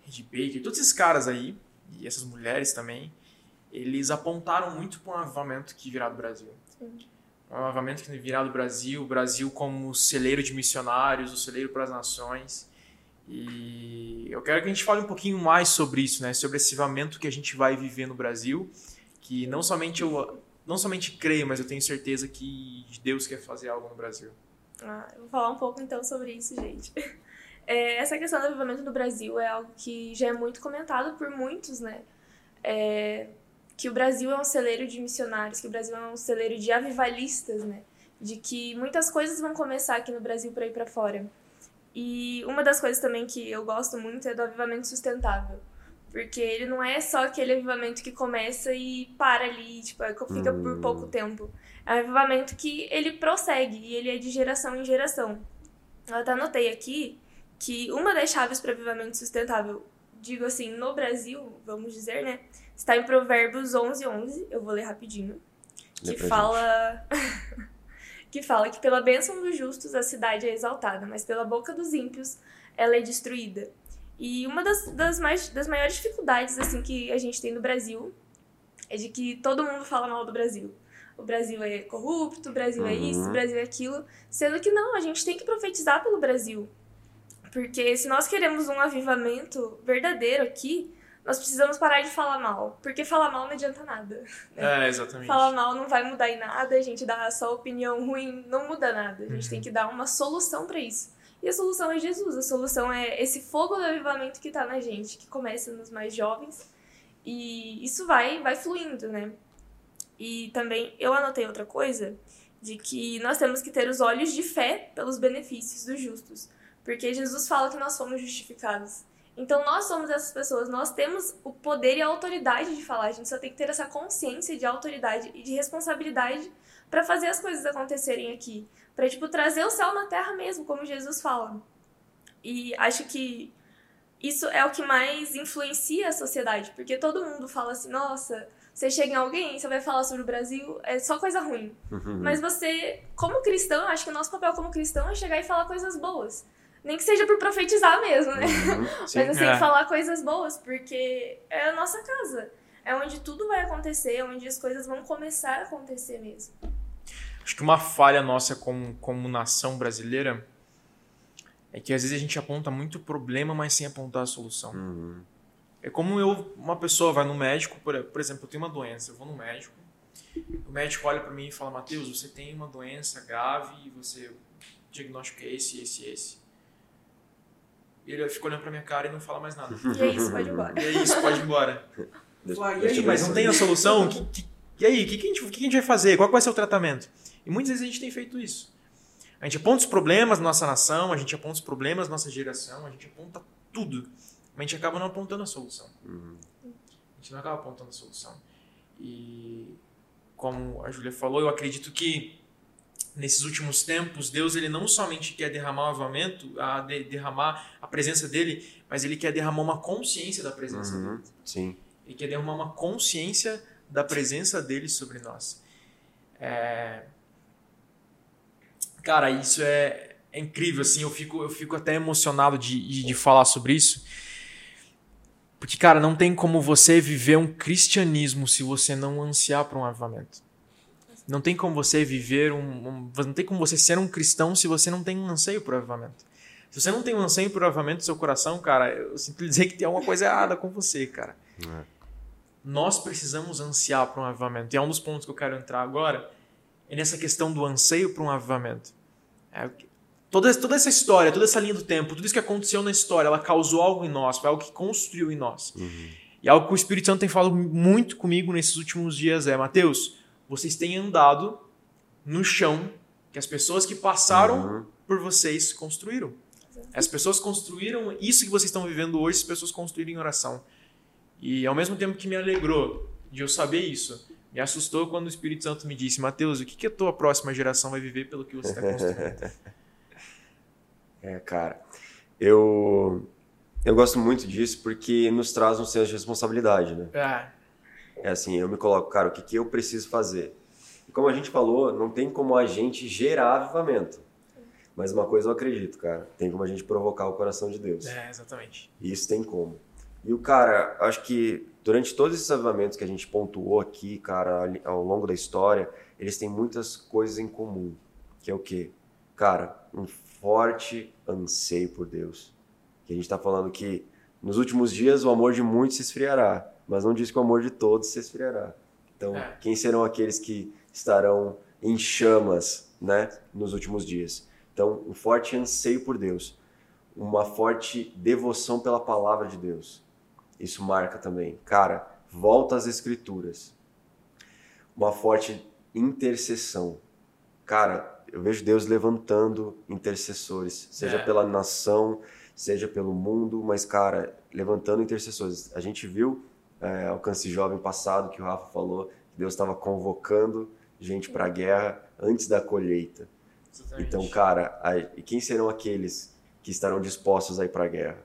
de Baker, todos esses caras aí, e essas mulheres também, eles apontaram muito para um avivamento que virá do Brasil. Sim um avivamento que virá do Brasil, o Brasil como celeiro de missionários, o celeiro para as nações. E eu quero que a gente fale um pouquinho mais sobre isso, né? Sobre esse avivamento que a gente vai viver no Brasil, que não somente eu não somente creio, mas eu tenho certeza que Deus quer fazer algo no Brasil. Ah, eu vou falar um pouco então sobre isso, gente. É, essa questão do avivamento no Brasil é algo que já é muito comentado por muitos, né? É, que o Brasil é um celeiro de missionários, que o Brasil é um celeiro de avivalistas, né? De que muitas coisas vão começar aqui no Brasil para ir para fora. E uma das coisas também que eu gosto muito é do avivamento sustentável. Porque ele não é só aquele avivamento que começa e para ali, tipo, é fica por hum. pouco tempo. É um avivamento que ele prossegue e ele é de geração em geração. Eu até anotei aqui que uma das chaves para avivamento sustentável, digo assim, no Brasil, vamos dizer, né? Está em Provérbios 11, 11. Eu vou ler rapidinho. Que fala... que fala que pela bênção dos justos a cidade é exaltada, mas pela boca dos ímpios ela é destruída. E uma das, das, mais, das maiores dificuldades assim que a gente tem no Brasil é de que todo mundo fala mal do Brasil. O Brasil é corrupto, o Brasil é isso, o uhum. Brasil é aquilo. Sendo que não, a gente tem que profetizar pelo Brasil. Porque se nós queremos um avivamento verdadeiro aqui, nós precisamos parar de falar mal, porque falar mal não adianta nada. Né? É, exatamente. Falar mal não vai mudar em nada, a gente dá só opinião ruim, não muda nada. A gente uhum. tem que dar uma solução para isso. E a solução é Jesus, a solução é esse fogo do avivamento que tá na gente, que começa nos mais jovens. E isso vai, vai fluindo, né? E também eu anotei outra coisa, de que nós temos que ter os olhos de fé pelos benefícios dos justos. Porque Jesus fala que nós fomos justificados. Então nós somos essas pessoas, nós temos o poder e a autoridade de falar. A gente só tem que ter essa consciência de autoridade e de responsabilidade para fazer as coisas acontecerem aqui, para tipo trazer o céu na terra mesmo, como Jesus fala. E acho que isso é o que mais influencia a sociedade, porque todo mundo fala assim: "Nossa, você chega em alguém, você vai falar sobre o Brasil, é só coisa ruim". Uhum. Mas você, como cristão, acho que o nosso papel como cristão é chegar e falar coisas boas. Nem que seja por profetizar mesmo, né? Uhum, Mas assim, é. falar coisas boas, porque é a nossa casa. É onde tudo vai acontecer, onde as coisas vão começar a acontecer mesmo. Acho que uma falha nossa como, como nação brasileira é que às vezes a gente aponta muito problema, mas sem apontar a solução. Uhum. É como eu, uma pessoa vai no médico, por, por exemplo, eu tenho uma doença, eu vou no médico, o médico olha para mim e fala, Matheus, você tem uma doença grave e você o diagnóstico é esse, esse, esse. E ele fica olhando pra minha cara e não fala mais nada. E é isso, pode ir embora. E é isso, pode ir embora. E aí, mas não tem a solução? Que, que, e aí, o que, que, a gente, que a gente vai fazer? Qual vai ser o tratamento? E muitas vezes a gente tem feito isso. A gente aponta os problemas da nossa nação, a gente aponta os problemas da nossa geração, a gente aponta tudo. Mas a gente acaba não apontando a solução. Uhum. A gente não acaba apontando a solução. E como a Júlia falou, eu acredito que nesses últimos tempos, Deus ele não somente quer derramar o avivamento, a de, derramar a presença dele, mas ele quer derramar uma consciência da presença uhum, dele. Sim. Ele quer derramar uma consciência da presença dele sobre nós. É... Cara, isso é, é, incrível, assim, eu fico, eu fico até emocionado de, de, de falar sobre isso. Porque, cara, não tem como você viver um cristianismo se você não ansiar por um avivamento. Não tem como você viver um, um, Não tem como você ser um cristão se você não tem um anseio por avivamento. Se você não tem um anseio por avivamento no seu coração, cara, eu sinto dizer que tem alguma coisa errada com você, cara. É. Nós precisamos ansiar por um avivamento. E é um dos pontos que eu quero entrar agora, é nessa questão do anseio por um avivamento. É, toda, toda essa história, toda essa linha do tempo, tudo isso que aconteceu na história, ela causou algo em nós, foi algo que construiu em nós. Uhum. E algo que o Espírito Santo tem falado muito comigo nesses últimos dias é, Mateus, vocês têm andado no chão que as pessoas que passaram uhum. por vocês construíram. As pessoas construíram isso que vocês estão vivendo hoje, as pessoas construíram em oração. E ao mesmo tempo que me alegrou de eu saber isso, me assustou quando o Espírito Santo me disse: Mateus, o que, que a tua próxima geração vai viver pelo que você está construindo? é, cara, eu, eu gosto muito disso porque nos traz um senso de responsabilidade, né? É. É assim, eu me coloco, cara, o que, que eu preciso fazer? E como a gente falou, não tem como a gente gerar avivamento. Mas uma coisa eu acredito, cara, tem como a gente provocar o coração de Deus. É, exatamente. Isso tem como. E o cara, acho que durante todos esses avivamentos que a gente pontuou aqui, cara, ao longo da história, eles têm muitas coisas em comum. Que é o quê? Cara, um forte anseio por Deus. Que a gente está falando que nos últimos dias o amor de muitos se esfriará mas não diz que o amor de todos se esfriará. Então, é. quem serão aqueles que estarão em chamas, né, nos últimos dias? Então, um forte anseio por Deus, uma forte devoção pela palavra de Deus. Isso marca também. Cara, volta às escrituras. Uma forte intercessão. Cara, eu vejo Deus levantando intercessores, seja é. pela nação, seja pelo mundo, mas cara, levantando intercessores. A gente viu é, alcance jovem passado que o Rafa falou, que Deus estava convocando gente para a guerra antes da colheita. Exatamente. Então, cara, e quem serão aqueles que estarão dispostos a ir para a guerra,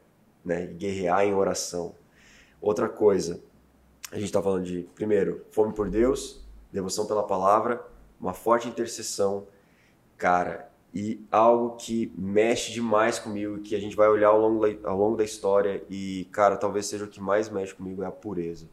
né? E guerrear em oração. Outra coisa, a gente está falando de primeiro fome por Deus, devoção pela palavra, uma forte intercessão, cara, e algo que mexe demais comigo, que a gente vai olhar ao longo, ao longo da história e, cara, talvez seja o que mais mexe comigo é a pureza.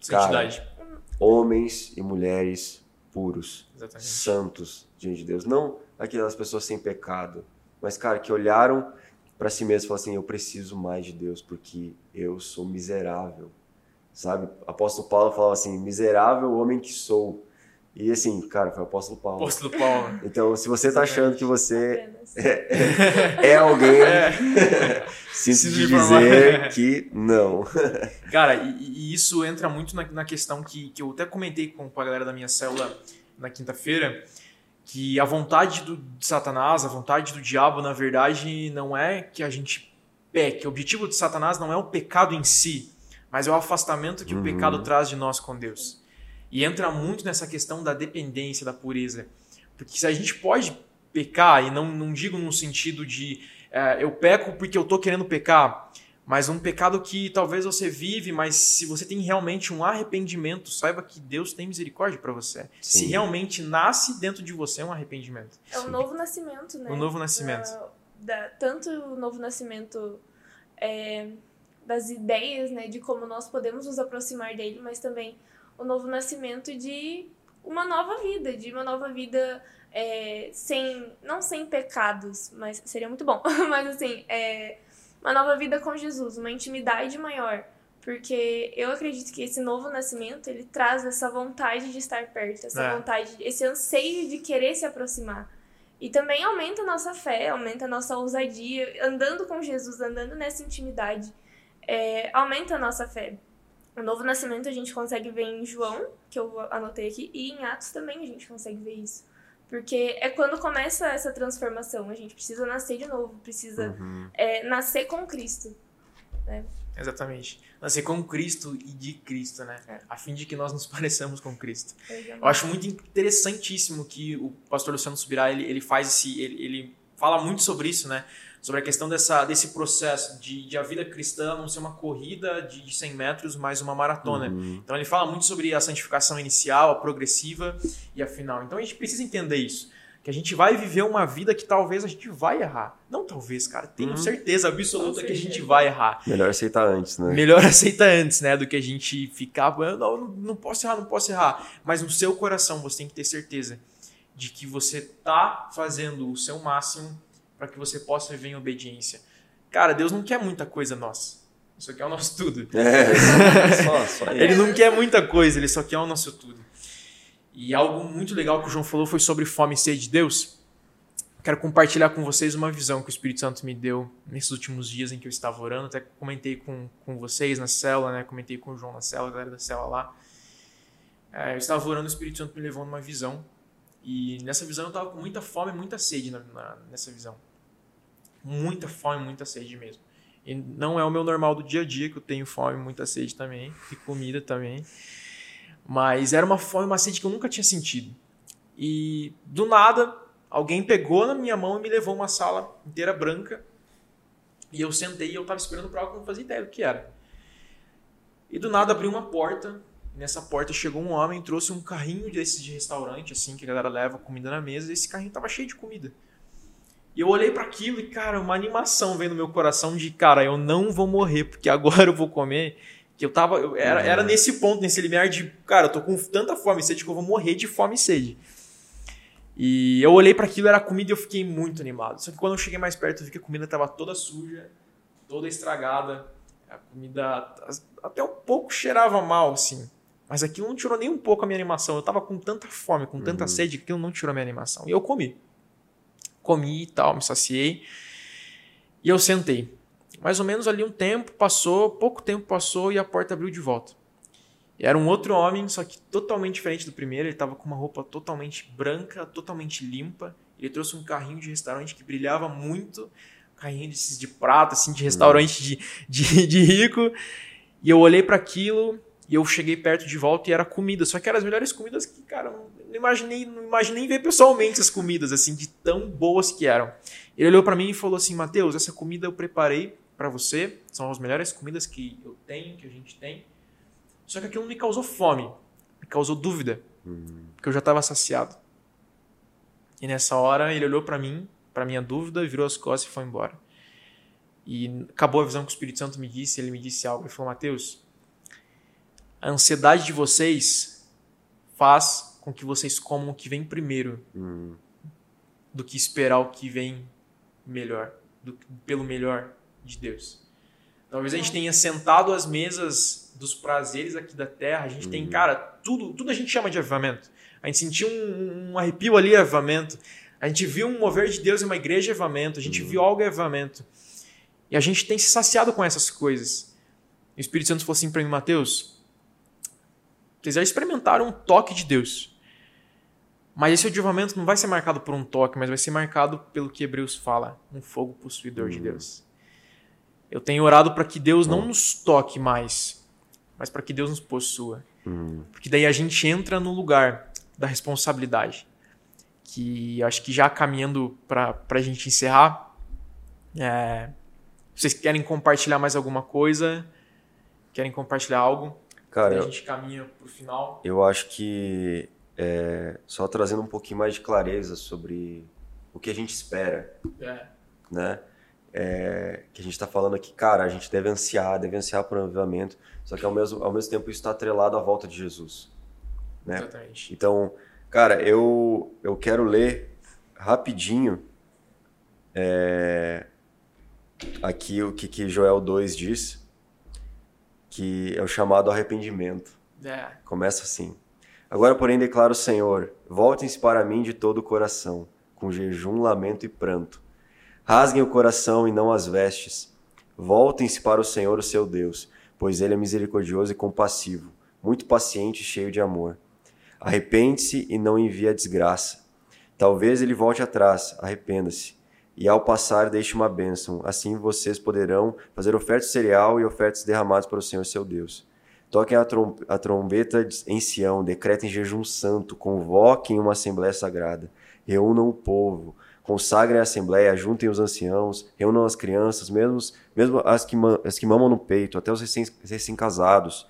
Santidade. Cara, homens e mulheres puros, Exatamente. santos diante de Deus. Não aquelas pessoas sem pecado, mas, cara, que olharam para si mesmos e falaram assim: eu preciso mais de Deus porque eu sou miserável. Sabe? O apóstolo Paulo falava assim: miserável homem que sou e assim, cara, foi o apóstolo Paulo. Apóstolo Paulo. Então, se você tá achando que você é, é, alguém, é. sinto te dizer que não. Cara, e, e, isso entra muito na, na questão que, que eu até comentei com a galera da minha célula na quinta-feira, que a vontade do, de Satanás, a vontade do diabo, na verdade, não é que a gente peque. O objetivo de Satanás não é o pecado em si, mas é o afastamento que uhum. o pecado traz de nós com Deus. E entra muito nessa questão da dependência, da pureza. Porque se a gente pode pecar, e não, não digo no sentido de é, eu peco porque eu estou querendo pecar, mas um pecado que talvez você vive, mas se você tem realmente um arrependimento, saiba que Deus tem misericórdia para você. Sim. Se realmente nasce dentro de você um arrependimento. É um novo nascimento, né? Um novo nascimento. Uh, da, tanto o novo nascimento é, das ideias, né, de como nós podemos nos aproximar dele, mas também o novo nascimento de uma nova vida, de uma nova vida é, sem, não sem pecados, mas seria muito bom, mas assim, é, uma nova vida com Jesus, uma intimidade maior, porque eu acredito que esse novo nascimento ele traz essa vontade de estar perto, essa é. vontade, esse anseio de querer se aproximar. E também aumenta a nossa fé, aumenta a nossa ousadia, andando com Jesus, andando nessa intimidade, é, aumenta a nossa fé. O novo nascimento a gente consegue ver em João, que eu anotei aqui, e em Atos também a gente consegue ver isso. Porque é quando começa essa transformação. A gente precisa nascer de novo, precisa uhum. é, nascer com Cristo. Né? Exatamente. Nascer com Cristo e de Cristo, né? É. A fim de que nós nos pareçamos com Cristo. Eu acho muito interessantíssimo que o pastor Luciano Subirá, ele, ele faz esse... Ele, ele fala muito sobre isso, né? Sobre a questão dessa, desse processo de, de a vida cristã não ser uma corrida de, de 100 metros, mas uma maratona. Uhum. Então ele fala muito sobre a santificação inicial, a progressiva e a final. Então a gente precisa entender isso. que a gente vai viver uma vida que talvez a gente vai errar. Não talvez, cara, tenho Uhum. certeza absoluta que a gente vai errar. Melhor aceitar antes, né? Melhor aceita antes, né? Do que a gente ficar, "Eu não, não posso errar, não posso errar. Mas no seu coração você tem que ter certeza de que você tá fazendo o seu máximo para que você possa viver em obediência. Cara, Deus não quer muita coisa nossa. Isso aqui é o nosso tudo. É, só, só Ele não quer muita coisa, ele só quer o nosso tudo. E algo muito legal que o João falou foi sobre fome e sede de Deus. Quero compartilhar com vocês uma visão que o Espírito Santo me deu nesses últimos dias em que eu estava orando. Até comentei com, com vocês na célula, né? Comentei com o João na célula, a galera da célula lá. É, eu estava orando, o Espírito Santo me levou numa visão. E nessa visão eu estava com muita fome e muita sede na- na- nessa visão. Muita fome muita sede mesmo. E não é o meu normal do dia a dia, que eu tenho fome muita sede também, e comida também. Mas era uma fome uma sede que eu nunca tinha sentido. E do nada, alguém pegou na minha mão e me levou uma sala inteira branca. E eu sentei e eu tava esperando para algo que não fazia ideia do que era. E do nada abriu uma porta. Nessa porta chegou um homem, trouxe um carrinho desses de restaurante, assim, que a galera leva comida na mesa. E esse carrinho tava cheio de comida. E eu olhei para aquilo e, cara, uma animação veio no meu coração de, cara, eu não vou morrer, porque agora eu vou comer. Que eu tava. eu- era, era nesse ponto, nesse limiar de, cara, eu tô com tanta fome e sede que eu vou morrer de fome e sede. E eu olhei para aquilo, era comida e eu fiquei muito animado. Só que quando eu cheguei mais perto, eu vi que a comida tava toda suja, toda estragada. A comida até um pouco cheirava mal, assim. Mas aquilo não tirou nem um pouco a minha animação. Eu tava com tanta fome, com tanta Uhum. sede, que aquilo não tirou a minha animação. E eu comi. Comi e tal, me saciei. E eu sentei. Mais ou menos ali um tempo passou, pouco tempo passou e a porta abriu de volta. E era um outro homem, só que totalmente diferente do primeiro. Ele tava com uma roupa totalmente branca, totalmente limpa. Ele trouxe um carrinho de restaurante que brilhava muito. Carrinho desses de prata, assim, de restaurante de, de, de rico. E eu olhei para aquilo e eu cheguei perto de volta e era comida. Só que eram as melhores comidas que, cara, não imaginei, não imaginei ver pessoalmente as comidas, assim, de tão boas que eram. Ele olhou para mim e falou assim: Mateus, essa comida eu preparei para você. São as melhores comidas que eu tenho, que a gente tem. Só que aquilo me causou fome, me causou dúvida, porque eu já estava saciado. E nessa hora ele olhou para mim, para minha dúvida, virou as costas e foi embora. E acabou a visão que o Espírito Santo me disse, ele me disse algo, ele falou: Mateus, a ansiedade de vocês faz com que vocês comam o que vem primeiro Hum, do que esperar o que vem melhor, do- pelo melhor de Deus. Talvez a gente tenha sentado às mesas dos prazeres aqui da terra, a gente tem, cara, tudo, tudo a gente chama de avivamento. A gente sentiu um, um arrepio ali, avivamento. A gente viu um mover de Deus em uma igreja, avivamento. A gente viu algo, é avivamento. E a gente tem se saciado com essas coisas. E o Espírito Santo falou assim para mim, Mateus, vocês já experimentaram um toque de Deus. Mas esse avivamento não vai ser marcado por um toque, mas vai ser marcado pelo que Hebreus fala, um fogo possuidor de Deus. Eu tenho orado para que Deus não nos toque mais, mas para que Deus nos possua. hum. Porque daí a gente entra no lugar da responsabilidade. Que acho que já caminhando para a gente encerrar, é, vocês querem compartilhar mais alguma coisa? Querem compartilhar algo? Cara, Daí a gente caminha pro final. eu acho que é, só trazendo um pouquinho mais de clareza sobre o que a gente espera, É, né? É, que a gente está falando aqui, cara, a gente deve ansiar, deve ansiar por um avivamento, só que ao mesmo, ao mesmo tempo isso está atrelado à volta de Jesus. Né? exatamente. Então, cara, eu, eu quero ler rapidinho é, aqui o que, que Joel 2 diz, que é o chamado arrependimento. É, Começa assim. Agora, porém, declara o Senhor: voltem-se para mim de todo o coração, com jejum, lamento e pranto. Rasguem o coração e não as vestes. Voltem-se para o Senhor, o seu Deus, pois ele é misericordioso e compassivo, muito paciente e cheio de amor. Arrepende-se e não envie a desgraça. Talvez ele volte atrás, arrependa-se. E ao passar, deixe uma bênção. Assim vocês poderão fazer ofertas de cereal e ofertas derramadas para o Senhor, seu Deus. Toquem a, trom a trombeta em Sião, decretem jejum santo, convoquem uma assembléia sagrada, reúnam o povo, consagrem a assembléia, juntem os anciãos, reúnam as crianças, mesmo, mesmo as, que as que mamam no peito, até os recém- recém-casados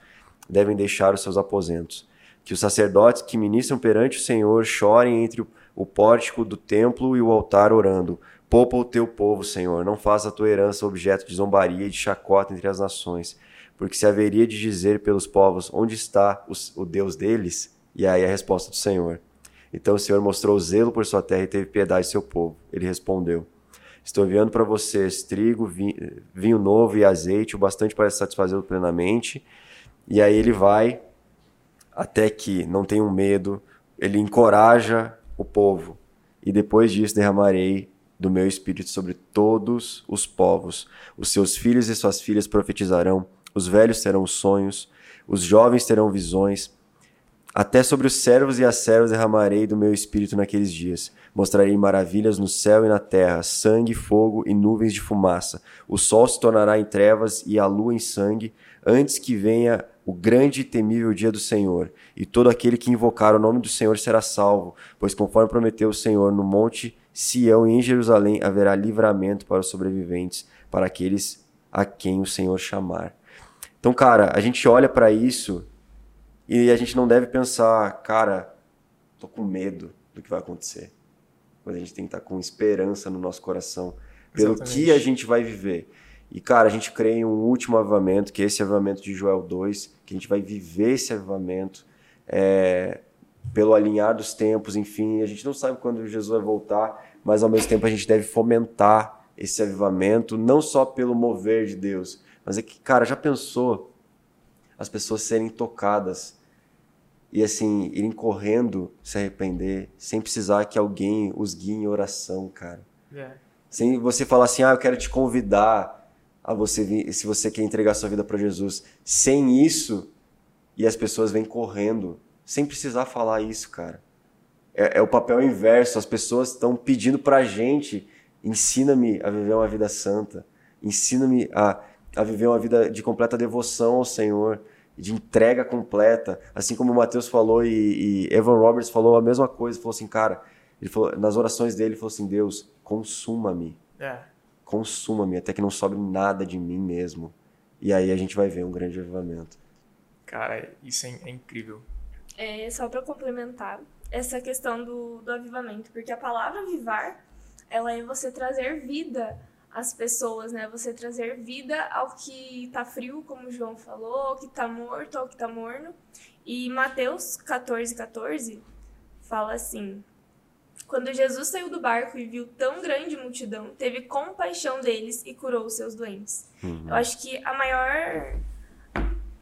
devem deixar os seus aposentos. Que os sacerdotes que ministram perante o Senhor chorem entre o, o pórtico do templo e o altar orando. Poupa o teu povo, Senhor, não faça a tua herança objeto de zombaria e de chacota entre as nações. Porque se haveria de dizer pelos povos onde está o, o Deus deles, e aí a resposta do Senhor. Então o Senhor mostrou zelo por sua terra e teve piedade de seu povo. Ele respondeu: Estou enviando para vocês trigo, vinho novo e azeite, o bastante para satisfazê-lo plenamente. E aí ele vai até que não tenham medo, ele encoraja o povo. E depois disso derramarei do meu espírito sobre todos os povos. Os seus filhos e suas filhas profetizarão, os velhos terão sonhos, os jovens terão visões. Até sobre os servos e as servas derramarei do meu espírito naqueles dias. Mostrarei maravilhas no céu e na terra, sangue, fogo e nuvens de fumaça. O sol se tornará em trevas e a lua em sangue, antes que venha o grande e temível dia do Senhor. E todo aquele que invocar o nome do Senhor será salvo, pois conforme prometeu o Senhor no monte Sião e em Jerusalém haverá livramento para os sobreviventes, para aqueles a quem o Senhor chamar. Então, cara, a gente olha para isso e a gente não deve pensar, cara, tô com medo do que vai acontecer. Mas a gente tem que estar com esperança no nosso coração pelo Exatamente. que a gente vai viver. E, cara, a gente crê em um último avivamento, que é esse avivamento de Joel 2, que a gente vai viver esse avivamento é, pelo alinhar dos tempos, enfim. A gente não sabe quando Jesus vai voltar, mas ao mesmo tempo a gente deve fomentar esse avivamento, não só pelo mover de Deus, mas é que, cara, já pensou as pessoas serem tocadas e assim, irem correndo se arrepender, sem precisar que alguém os guie em oração, cara. É. Sem você falar assim, ah, eu quero te convidar a você vir, se você quer entregar sua vida para Jesus. Sem isso, e as pessoas vêm correndo, sem precisar falar isso, cara. É, é o papel inverso, as pessoas estão pedindo pra gente, ensina-me a viver uma vida santa, ensina-me a, a viver uma vida de completa devoção ao Senhor de entrega completa, assim como o Mateus falou e, e, Evan Roberts falou a mesma coisa, falou assim, cara, ele falou, nas orações dele, ele falou assim, Deus, consuma-me, é. consuma-me, até que não sobre nada de mim mesmo, e aí a gente vai ver um grande avivamento. Cara, isso é, é incrível. É, só para complementar, essa questão do, do avivamento, porque a palavra avivar, ela é você trazer vida as pessoas, né? Você trazer vida ao que tá frio, como o João falou, ao que tá morto, ao que tá morno. E Mateus 14, 14 fala assim: Quando Jesus saiu do barco e viu tão grande multidão, teve compaixão deles e curou os seus doentes. Uhum. Eu acho que a maior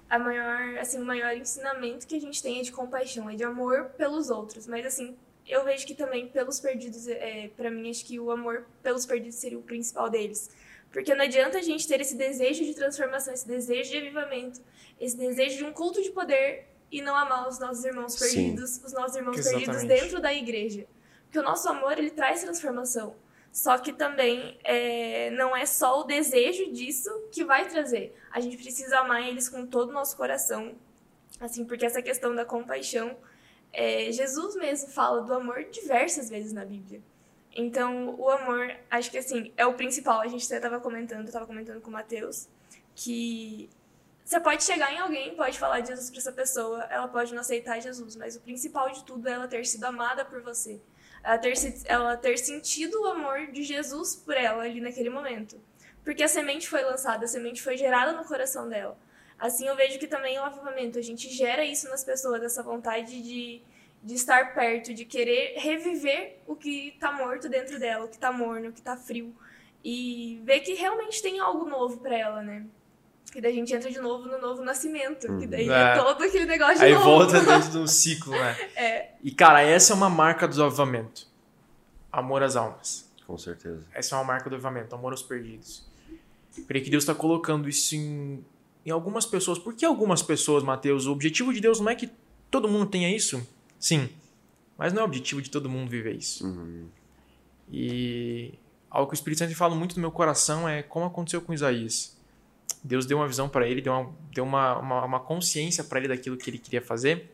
a maior, assim, o maior ensinamento que a gente tem é de compaixão, é de amor pelos outros, mas assim, eu vejo que também pelos perdidos, é, para mim, acho que o amor pelos perdidos seria o principal deles. Porque não adianta a gente ter esse desejo de transformação, esse desejo de avivamento, esse desejo de um culto de poder e não amar os nossos irmãos perdidos, Sim. os nossos irmãos Exatamente. perdidos dentro da igreja. Porque o nosso amor, ele traz transformação. Só que também é, não é só o desejo disso que vai trazer. A gente precisa amar eles com todo o nosso coração. Assim, porque essa questão da compaixão é, Jesus mesmo fala do amor diversas vezes na Bíblia. Então, o amor, acho que assim, é o principal. A gente até estava comentando, estava comentando com o Mateus, que você pode chegar em alguém, pode falar de Jesus para essa pessoa, ela pode não aceitar Jesus, mas o principal de tudo é ela ter sido amada por você. Ela ter, ela ter sentido o amor de Jesus por ela ali naquele momento. Porque a semente foi lançada, a semente foi gerada no coração dela. Assim eu vejo que também o avivamento, a gente gera isso nas pessoas, essa vontade de, de estar perto, de querer reviver o que está morto dentro dela, o que está morno, o que está frio. E ver que realmente tem algo novo para ela, né? Que daí a gente entra de novo no novo nascimento. Que daí é, é todo aquele negócio de Aí novo. volta dentro de um ciclo, né? É. E, cara, essa é uma marca do avivamento. Amor às almas. Com certeza. Essa é uma marca do avivamento, amor aos perdidos. creio que Deus está colocando isso em em algumas pessoas. Por que algumas pessoas, Mateus? O objetivo de Deus não é que todo mundo tenha isso? Sim. Mas não é o objetivo de todo mundo viver isso. Uhum. E algo que o Espírito Santo fala muito no meu coração é como aconteceu com Isaías. Deus deu uma visão para ele, deu uma, deu uma, uma, uma consciência para ele daquilo que ele queria fazer.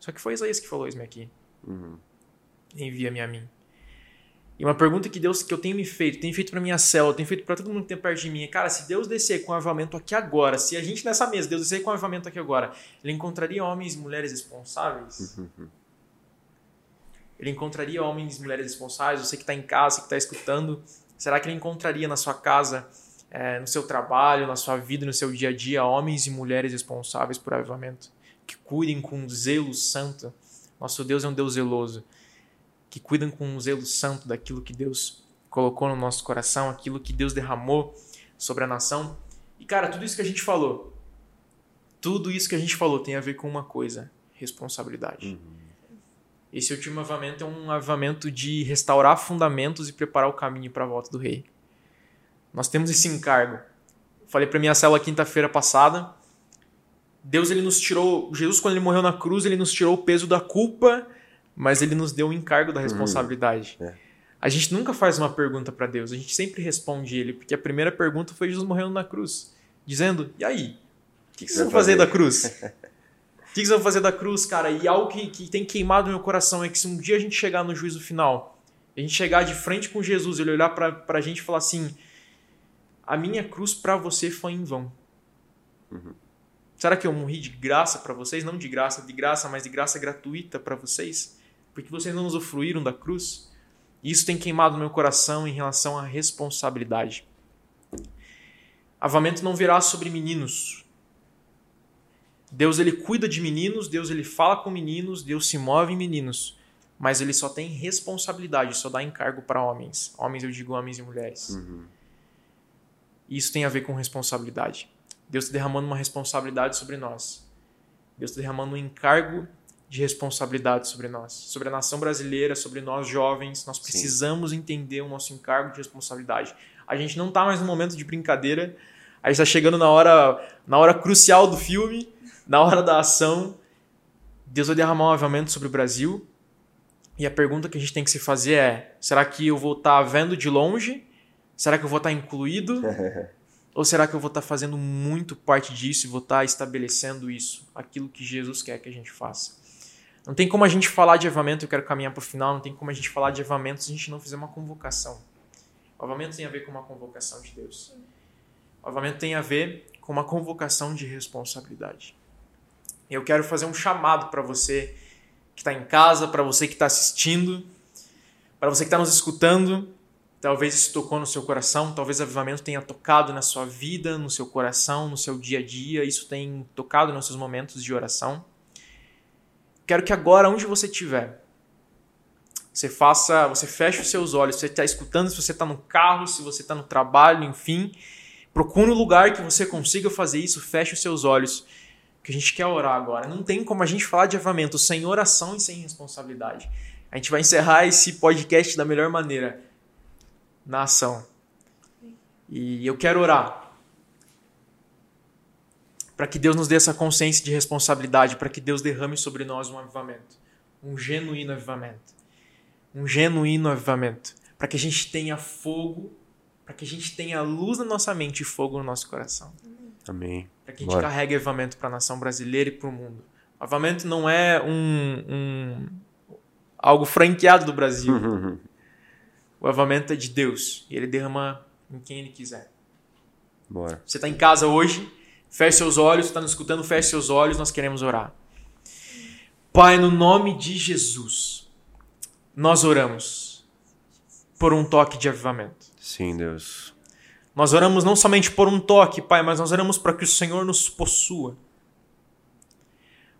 Só que foi Isaías que falou isso aqui. Uhum. Envia-me a mim. E uma pergunta que Deus que eu tenho me feito, tem feito para minha célula, tem feito para todo mundo que tem perto de mim, é, cara, se Deus descer com avivamento aqui agora, se a gente nessa mesa, Deus descer com avivamento aqui agora, ele encontraria homens e mulheres responsáveis? Ele encontraria homens e mulheres responsáveis? Você que está em casa, que está escutando, será que ele encontraria na sua casa, é, no seu trabalho, na sua vida, no seu dia a dia, homens e mulheres responsáveis por avivamento? Que cuidem com zelo santo. Nosso Deus é um Deus zeloso. Que cuidam com um zelo santo daquilo que Deus colocou no nosso coração, aquilo que Deus derramou sobre a nação. E cara, tudo isso que a gente falou, tudo isso que a gente falou tem a ver com uma coisa: responsabilidade. Uhum. Esse último avamento é um avamento de restaurar fundamentos e preparar o caminho para a volta do rei. Nós temos esse encargo. Falei para minha célula quinta-feira passada. Deus ele nos tirou, Jesus quando ele morreu na cruz, ele nos tirou o peso da culpa, mas ele nos deu o encargo da uhum. responsabilidade. Uhum. É. A gente nunca faz uma pergunta para Deus, a gente sempre responde ele, porque a primeira pergunta foi Jesus morrendo na cruz, dizendo: "E aí? O que, que vocês vão fazer da cruz?" O que vocês vão fazer da cruz, cara? E algo que, que tem queimado no meu coração é que se um dia a gente chegar no juízo final, a gente chegar de frente com Jesus, ele olhar pra, pra gente e falar assim: a minha cruz para você foi em vão. Uhum. Será que eu morri de graça para vocês? Não de graça, de graça, mas de graça gratuita para vocês? Porque vocês não usufruíram da cruz? Isso tem queimado meu coração em relação à responsabilidade. Avamento não virá sobre meninos, Deus ele cuida de meninos, Deus ele fala com meninos, Deus se move em meninos, mas ele só tem responsabilidade, só dá encargo para homens. Homens, eu digo homens e mulheres. Uhum. Isso tem a ver com responsabilidade. Deus está derramando uma responsabilidade sobre nós. Deus está derramando um encargo de responsabilidade sobre nós, sobre a nação brasileira, sobre nós jovens. Nós precisamos Sim. entender o nosso encargo de responsabilidade. A gente não está mais no momento de brincadeira. A gente está chegando na hora, na hora crucial do filme na hora da ação, Deus vai derramar um avivamento sobre o Brasil. E a pergunta que a gente tem que se fazer é: será que eu vou estar tá vendo de longe? Será que eu vou estar tá incluído? Ou será que eu vou estar tá fazendo muito parte disso e vou estar estabelecendo isso, aquilo que Jesus quer que a gente faça? Não tem como a gente falar de avivamento, eu quero caminhar para o final, não tem como a gente falar de avivamento se a gente não fizer uma convocação. O avivamento tem a ver com uma convocação de Deus. O avivamento tem a ver com uma convocação de responsabilidade. Eu quero fazer um chamado para você que está em casa, para você que está assistindo, para você que está nos escutando. Talvez isso tocou no seu coração, talvez o avivamento tenha tocado na sua vida, no seu coração, no seu dia a dia, isso tem tocado nos seus momentos de oração. Quero que agora, onde você estiver, você faça, você feche os seus olhos, você está escutando, se você está no carro, se você está no trabalho, enfim, procure um lugar que você consiga fazer isso, feche os seus olhos que a gente quer orar agora. Não tem como a gente falar de avamento sem oração e sem responsabilidade. A gente vai encerrar esse podcast da melhor maneira, na ação. E eu quero orar para que Deus nos dê essa consciência de responsabilidade, para que Deus derrame sobre nós um avivamento, um genuíno avivamento. Um genuíno avivamento, para que a gente tenha fogo, para que a gente tenha luz na nossa mente e fogo no nosso coração. Amém. Para que a gente Bora. carregue avamento para a nação brasileira e para o mundo. O avamento não é um, um algo franqueado do Brasil. o avamento é de Deus e ele derrama em quem ele quiser. Bora. Você está em casa hoje, feche seus olhos, está nos escutando, feche seus olhos, nós queremos orar. Pai, no nome de Jesus, nós oramos por um toque de avivamento. Sim, Deus. Nós oramos não somente por um toque, Pai, mas nós oramos para que o Senhor nos possua.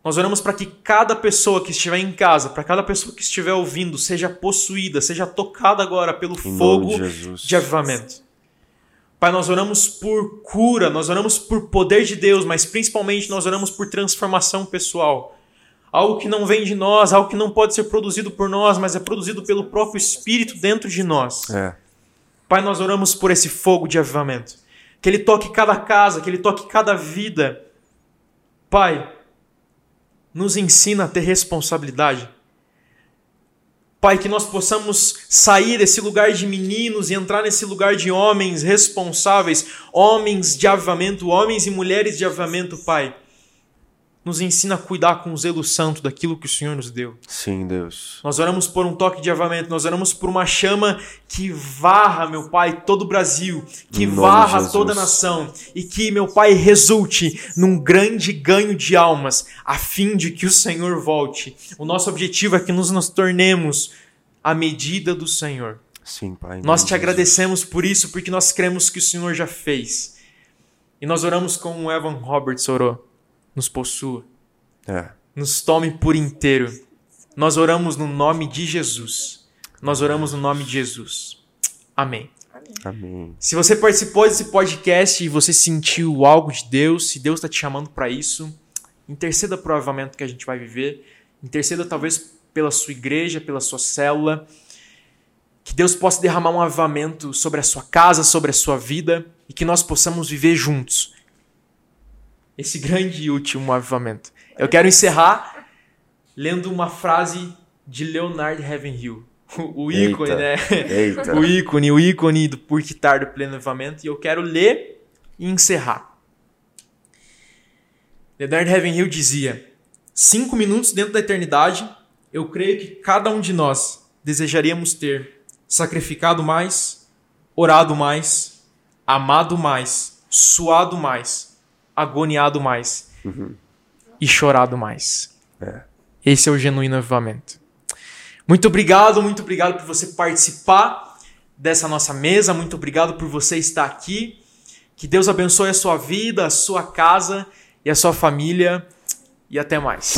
Nós oramos para que cada pessoa que estiver em casa, para cada pessoa que estiver ouvindo, seja possuída, seja tocada agora pelo em fogo de, de avivamento. Pai, nós oramos por cura, nós oramos por poder de Deus, mas principalmente nós oramos por transformação pessoal. Algo que não vem de nós, algo que não pode ser produzido por nós, mas é produzido pelo próprio Espírito dentro de nós. É. Pai, nós oramos por esse fogo de avivamento. Que ele toque cada casa, que ele toque cada vida. Pai, nos ensina a ter responsabilidade. Pai, que nós possamos sair desse lugar de meninos e entrar nesse lugar de homens responsáveis, homens de avivamento, homens e mulheres de avivamento, Pai nos ensina a cuidar com zelo santo daquilo que o Senhor nos deu. Sim, Deus. Nós oramos por um toque de avamento, nós oramos por uma chama que varra, meu Pai, todo o Brasil, que varra Jesus. toda a nação e que, meu Pai, resulte num grande ganho de almas, a fim de que o Senhor volte. O nosso objetivo é que nos, nos tornemos a medida do Senhor. Sim, Pai. Nós te agradecemos por isso, porque nós cremos que o Senhor já fez. E nós oramos como o Evan Roberts orou. Nos possua, É. nos tome por inteiro. Nós oramos no nome de Jesus. Nós oramos no nome de Jesus. Amém. Amém. Se você participou desse podcast e você sentiu algo de Deus, se Deus está te chamando para isso, interceda pro avamento que a gente vai viver. Interceda talvez pela sua igreja, pela sua célula. Que Deus possa derramar um avamento sobre a sua casa, sobre a sua vida e que nós possamos viver juntos esse grande e último avivamento. Eu quero encerrar lendo uma frase de Leonard Ravenhill, o, o ícone, Eita. né? Eita. o ícone, o ícone do Por que Tarde do Pleno Avivamento, e eu quero ler e encerrar. Leonard Ravenhill dizia: Cinco minutos dentro da eternidade, eu creio que cada um de nós desejaríamos ter sacrificado mais, orado mais, amado mais, suado mais, agoniado mais e chorado mais. É. Esse é o genuíno avivamento. Muito obrigado, muito obrigado por você participar dessa nossa mesa. Muito obrigado por você estar aqui. Que Deus abençoe a sua vida, a sua casa e a sua família. E até mais.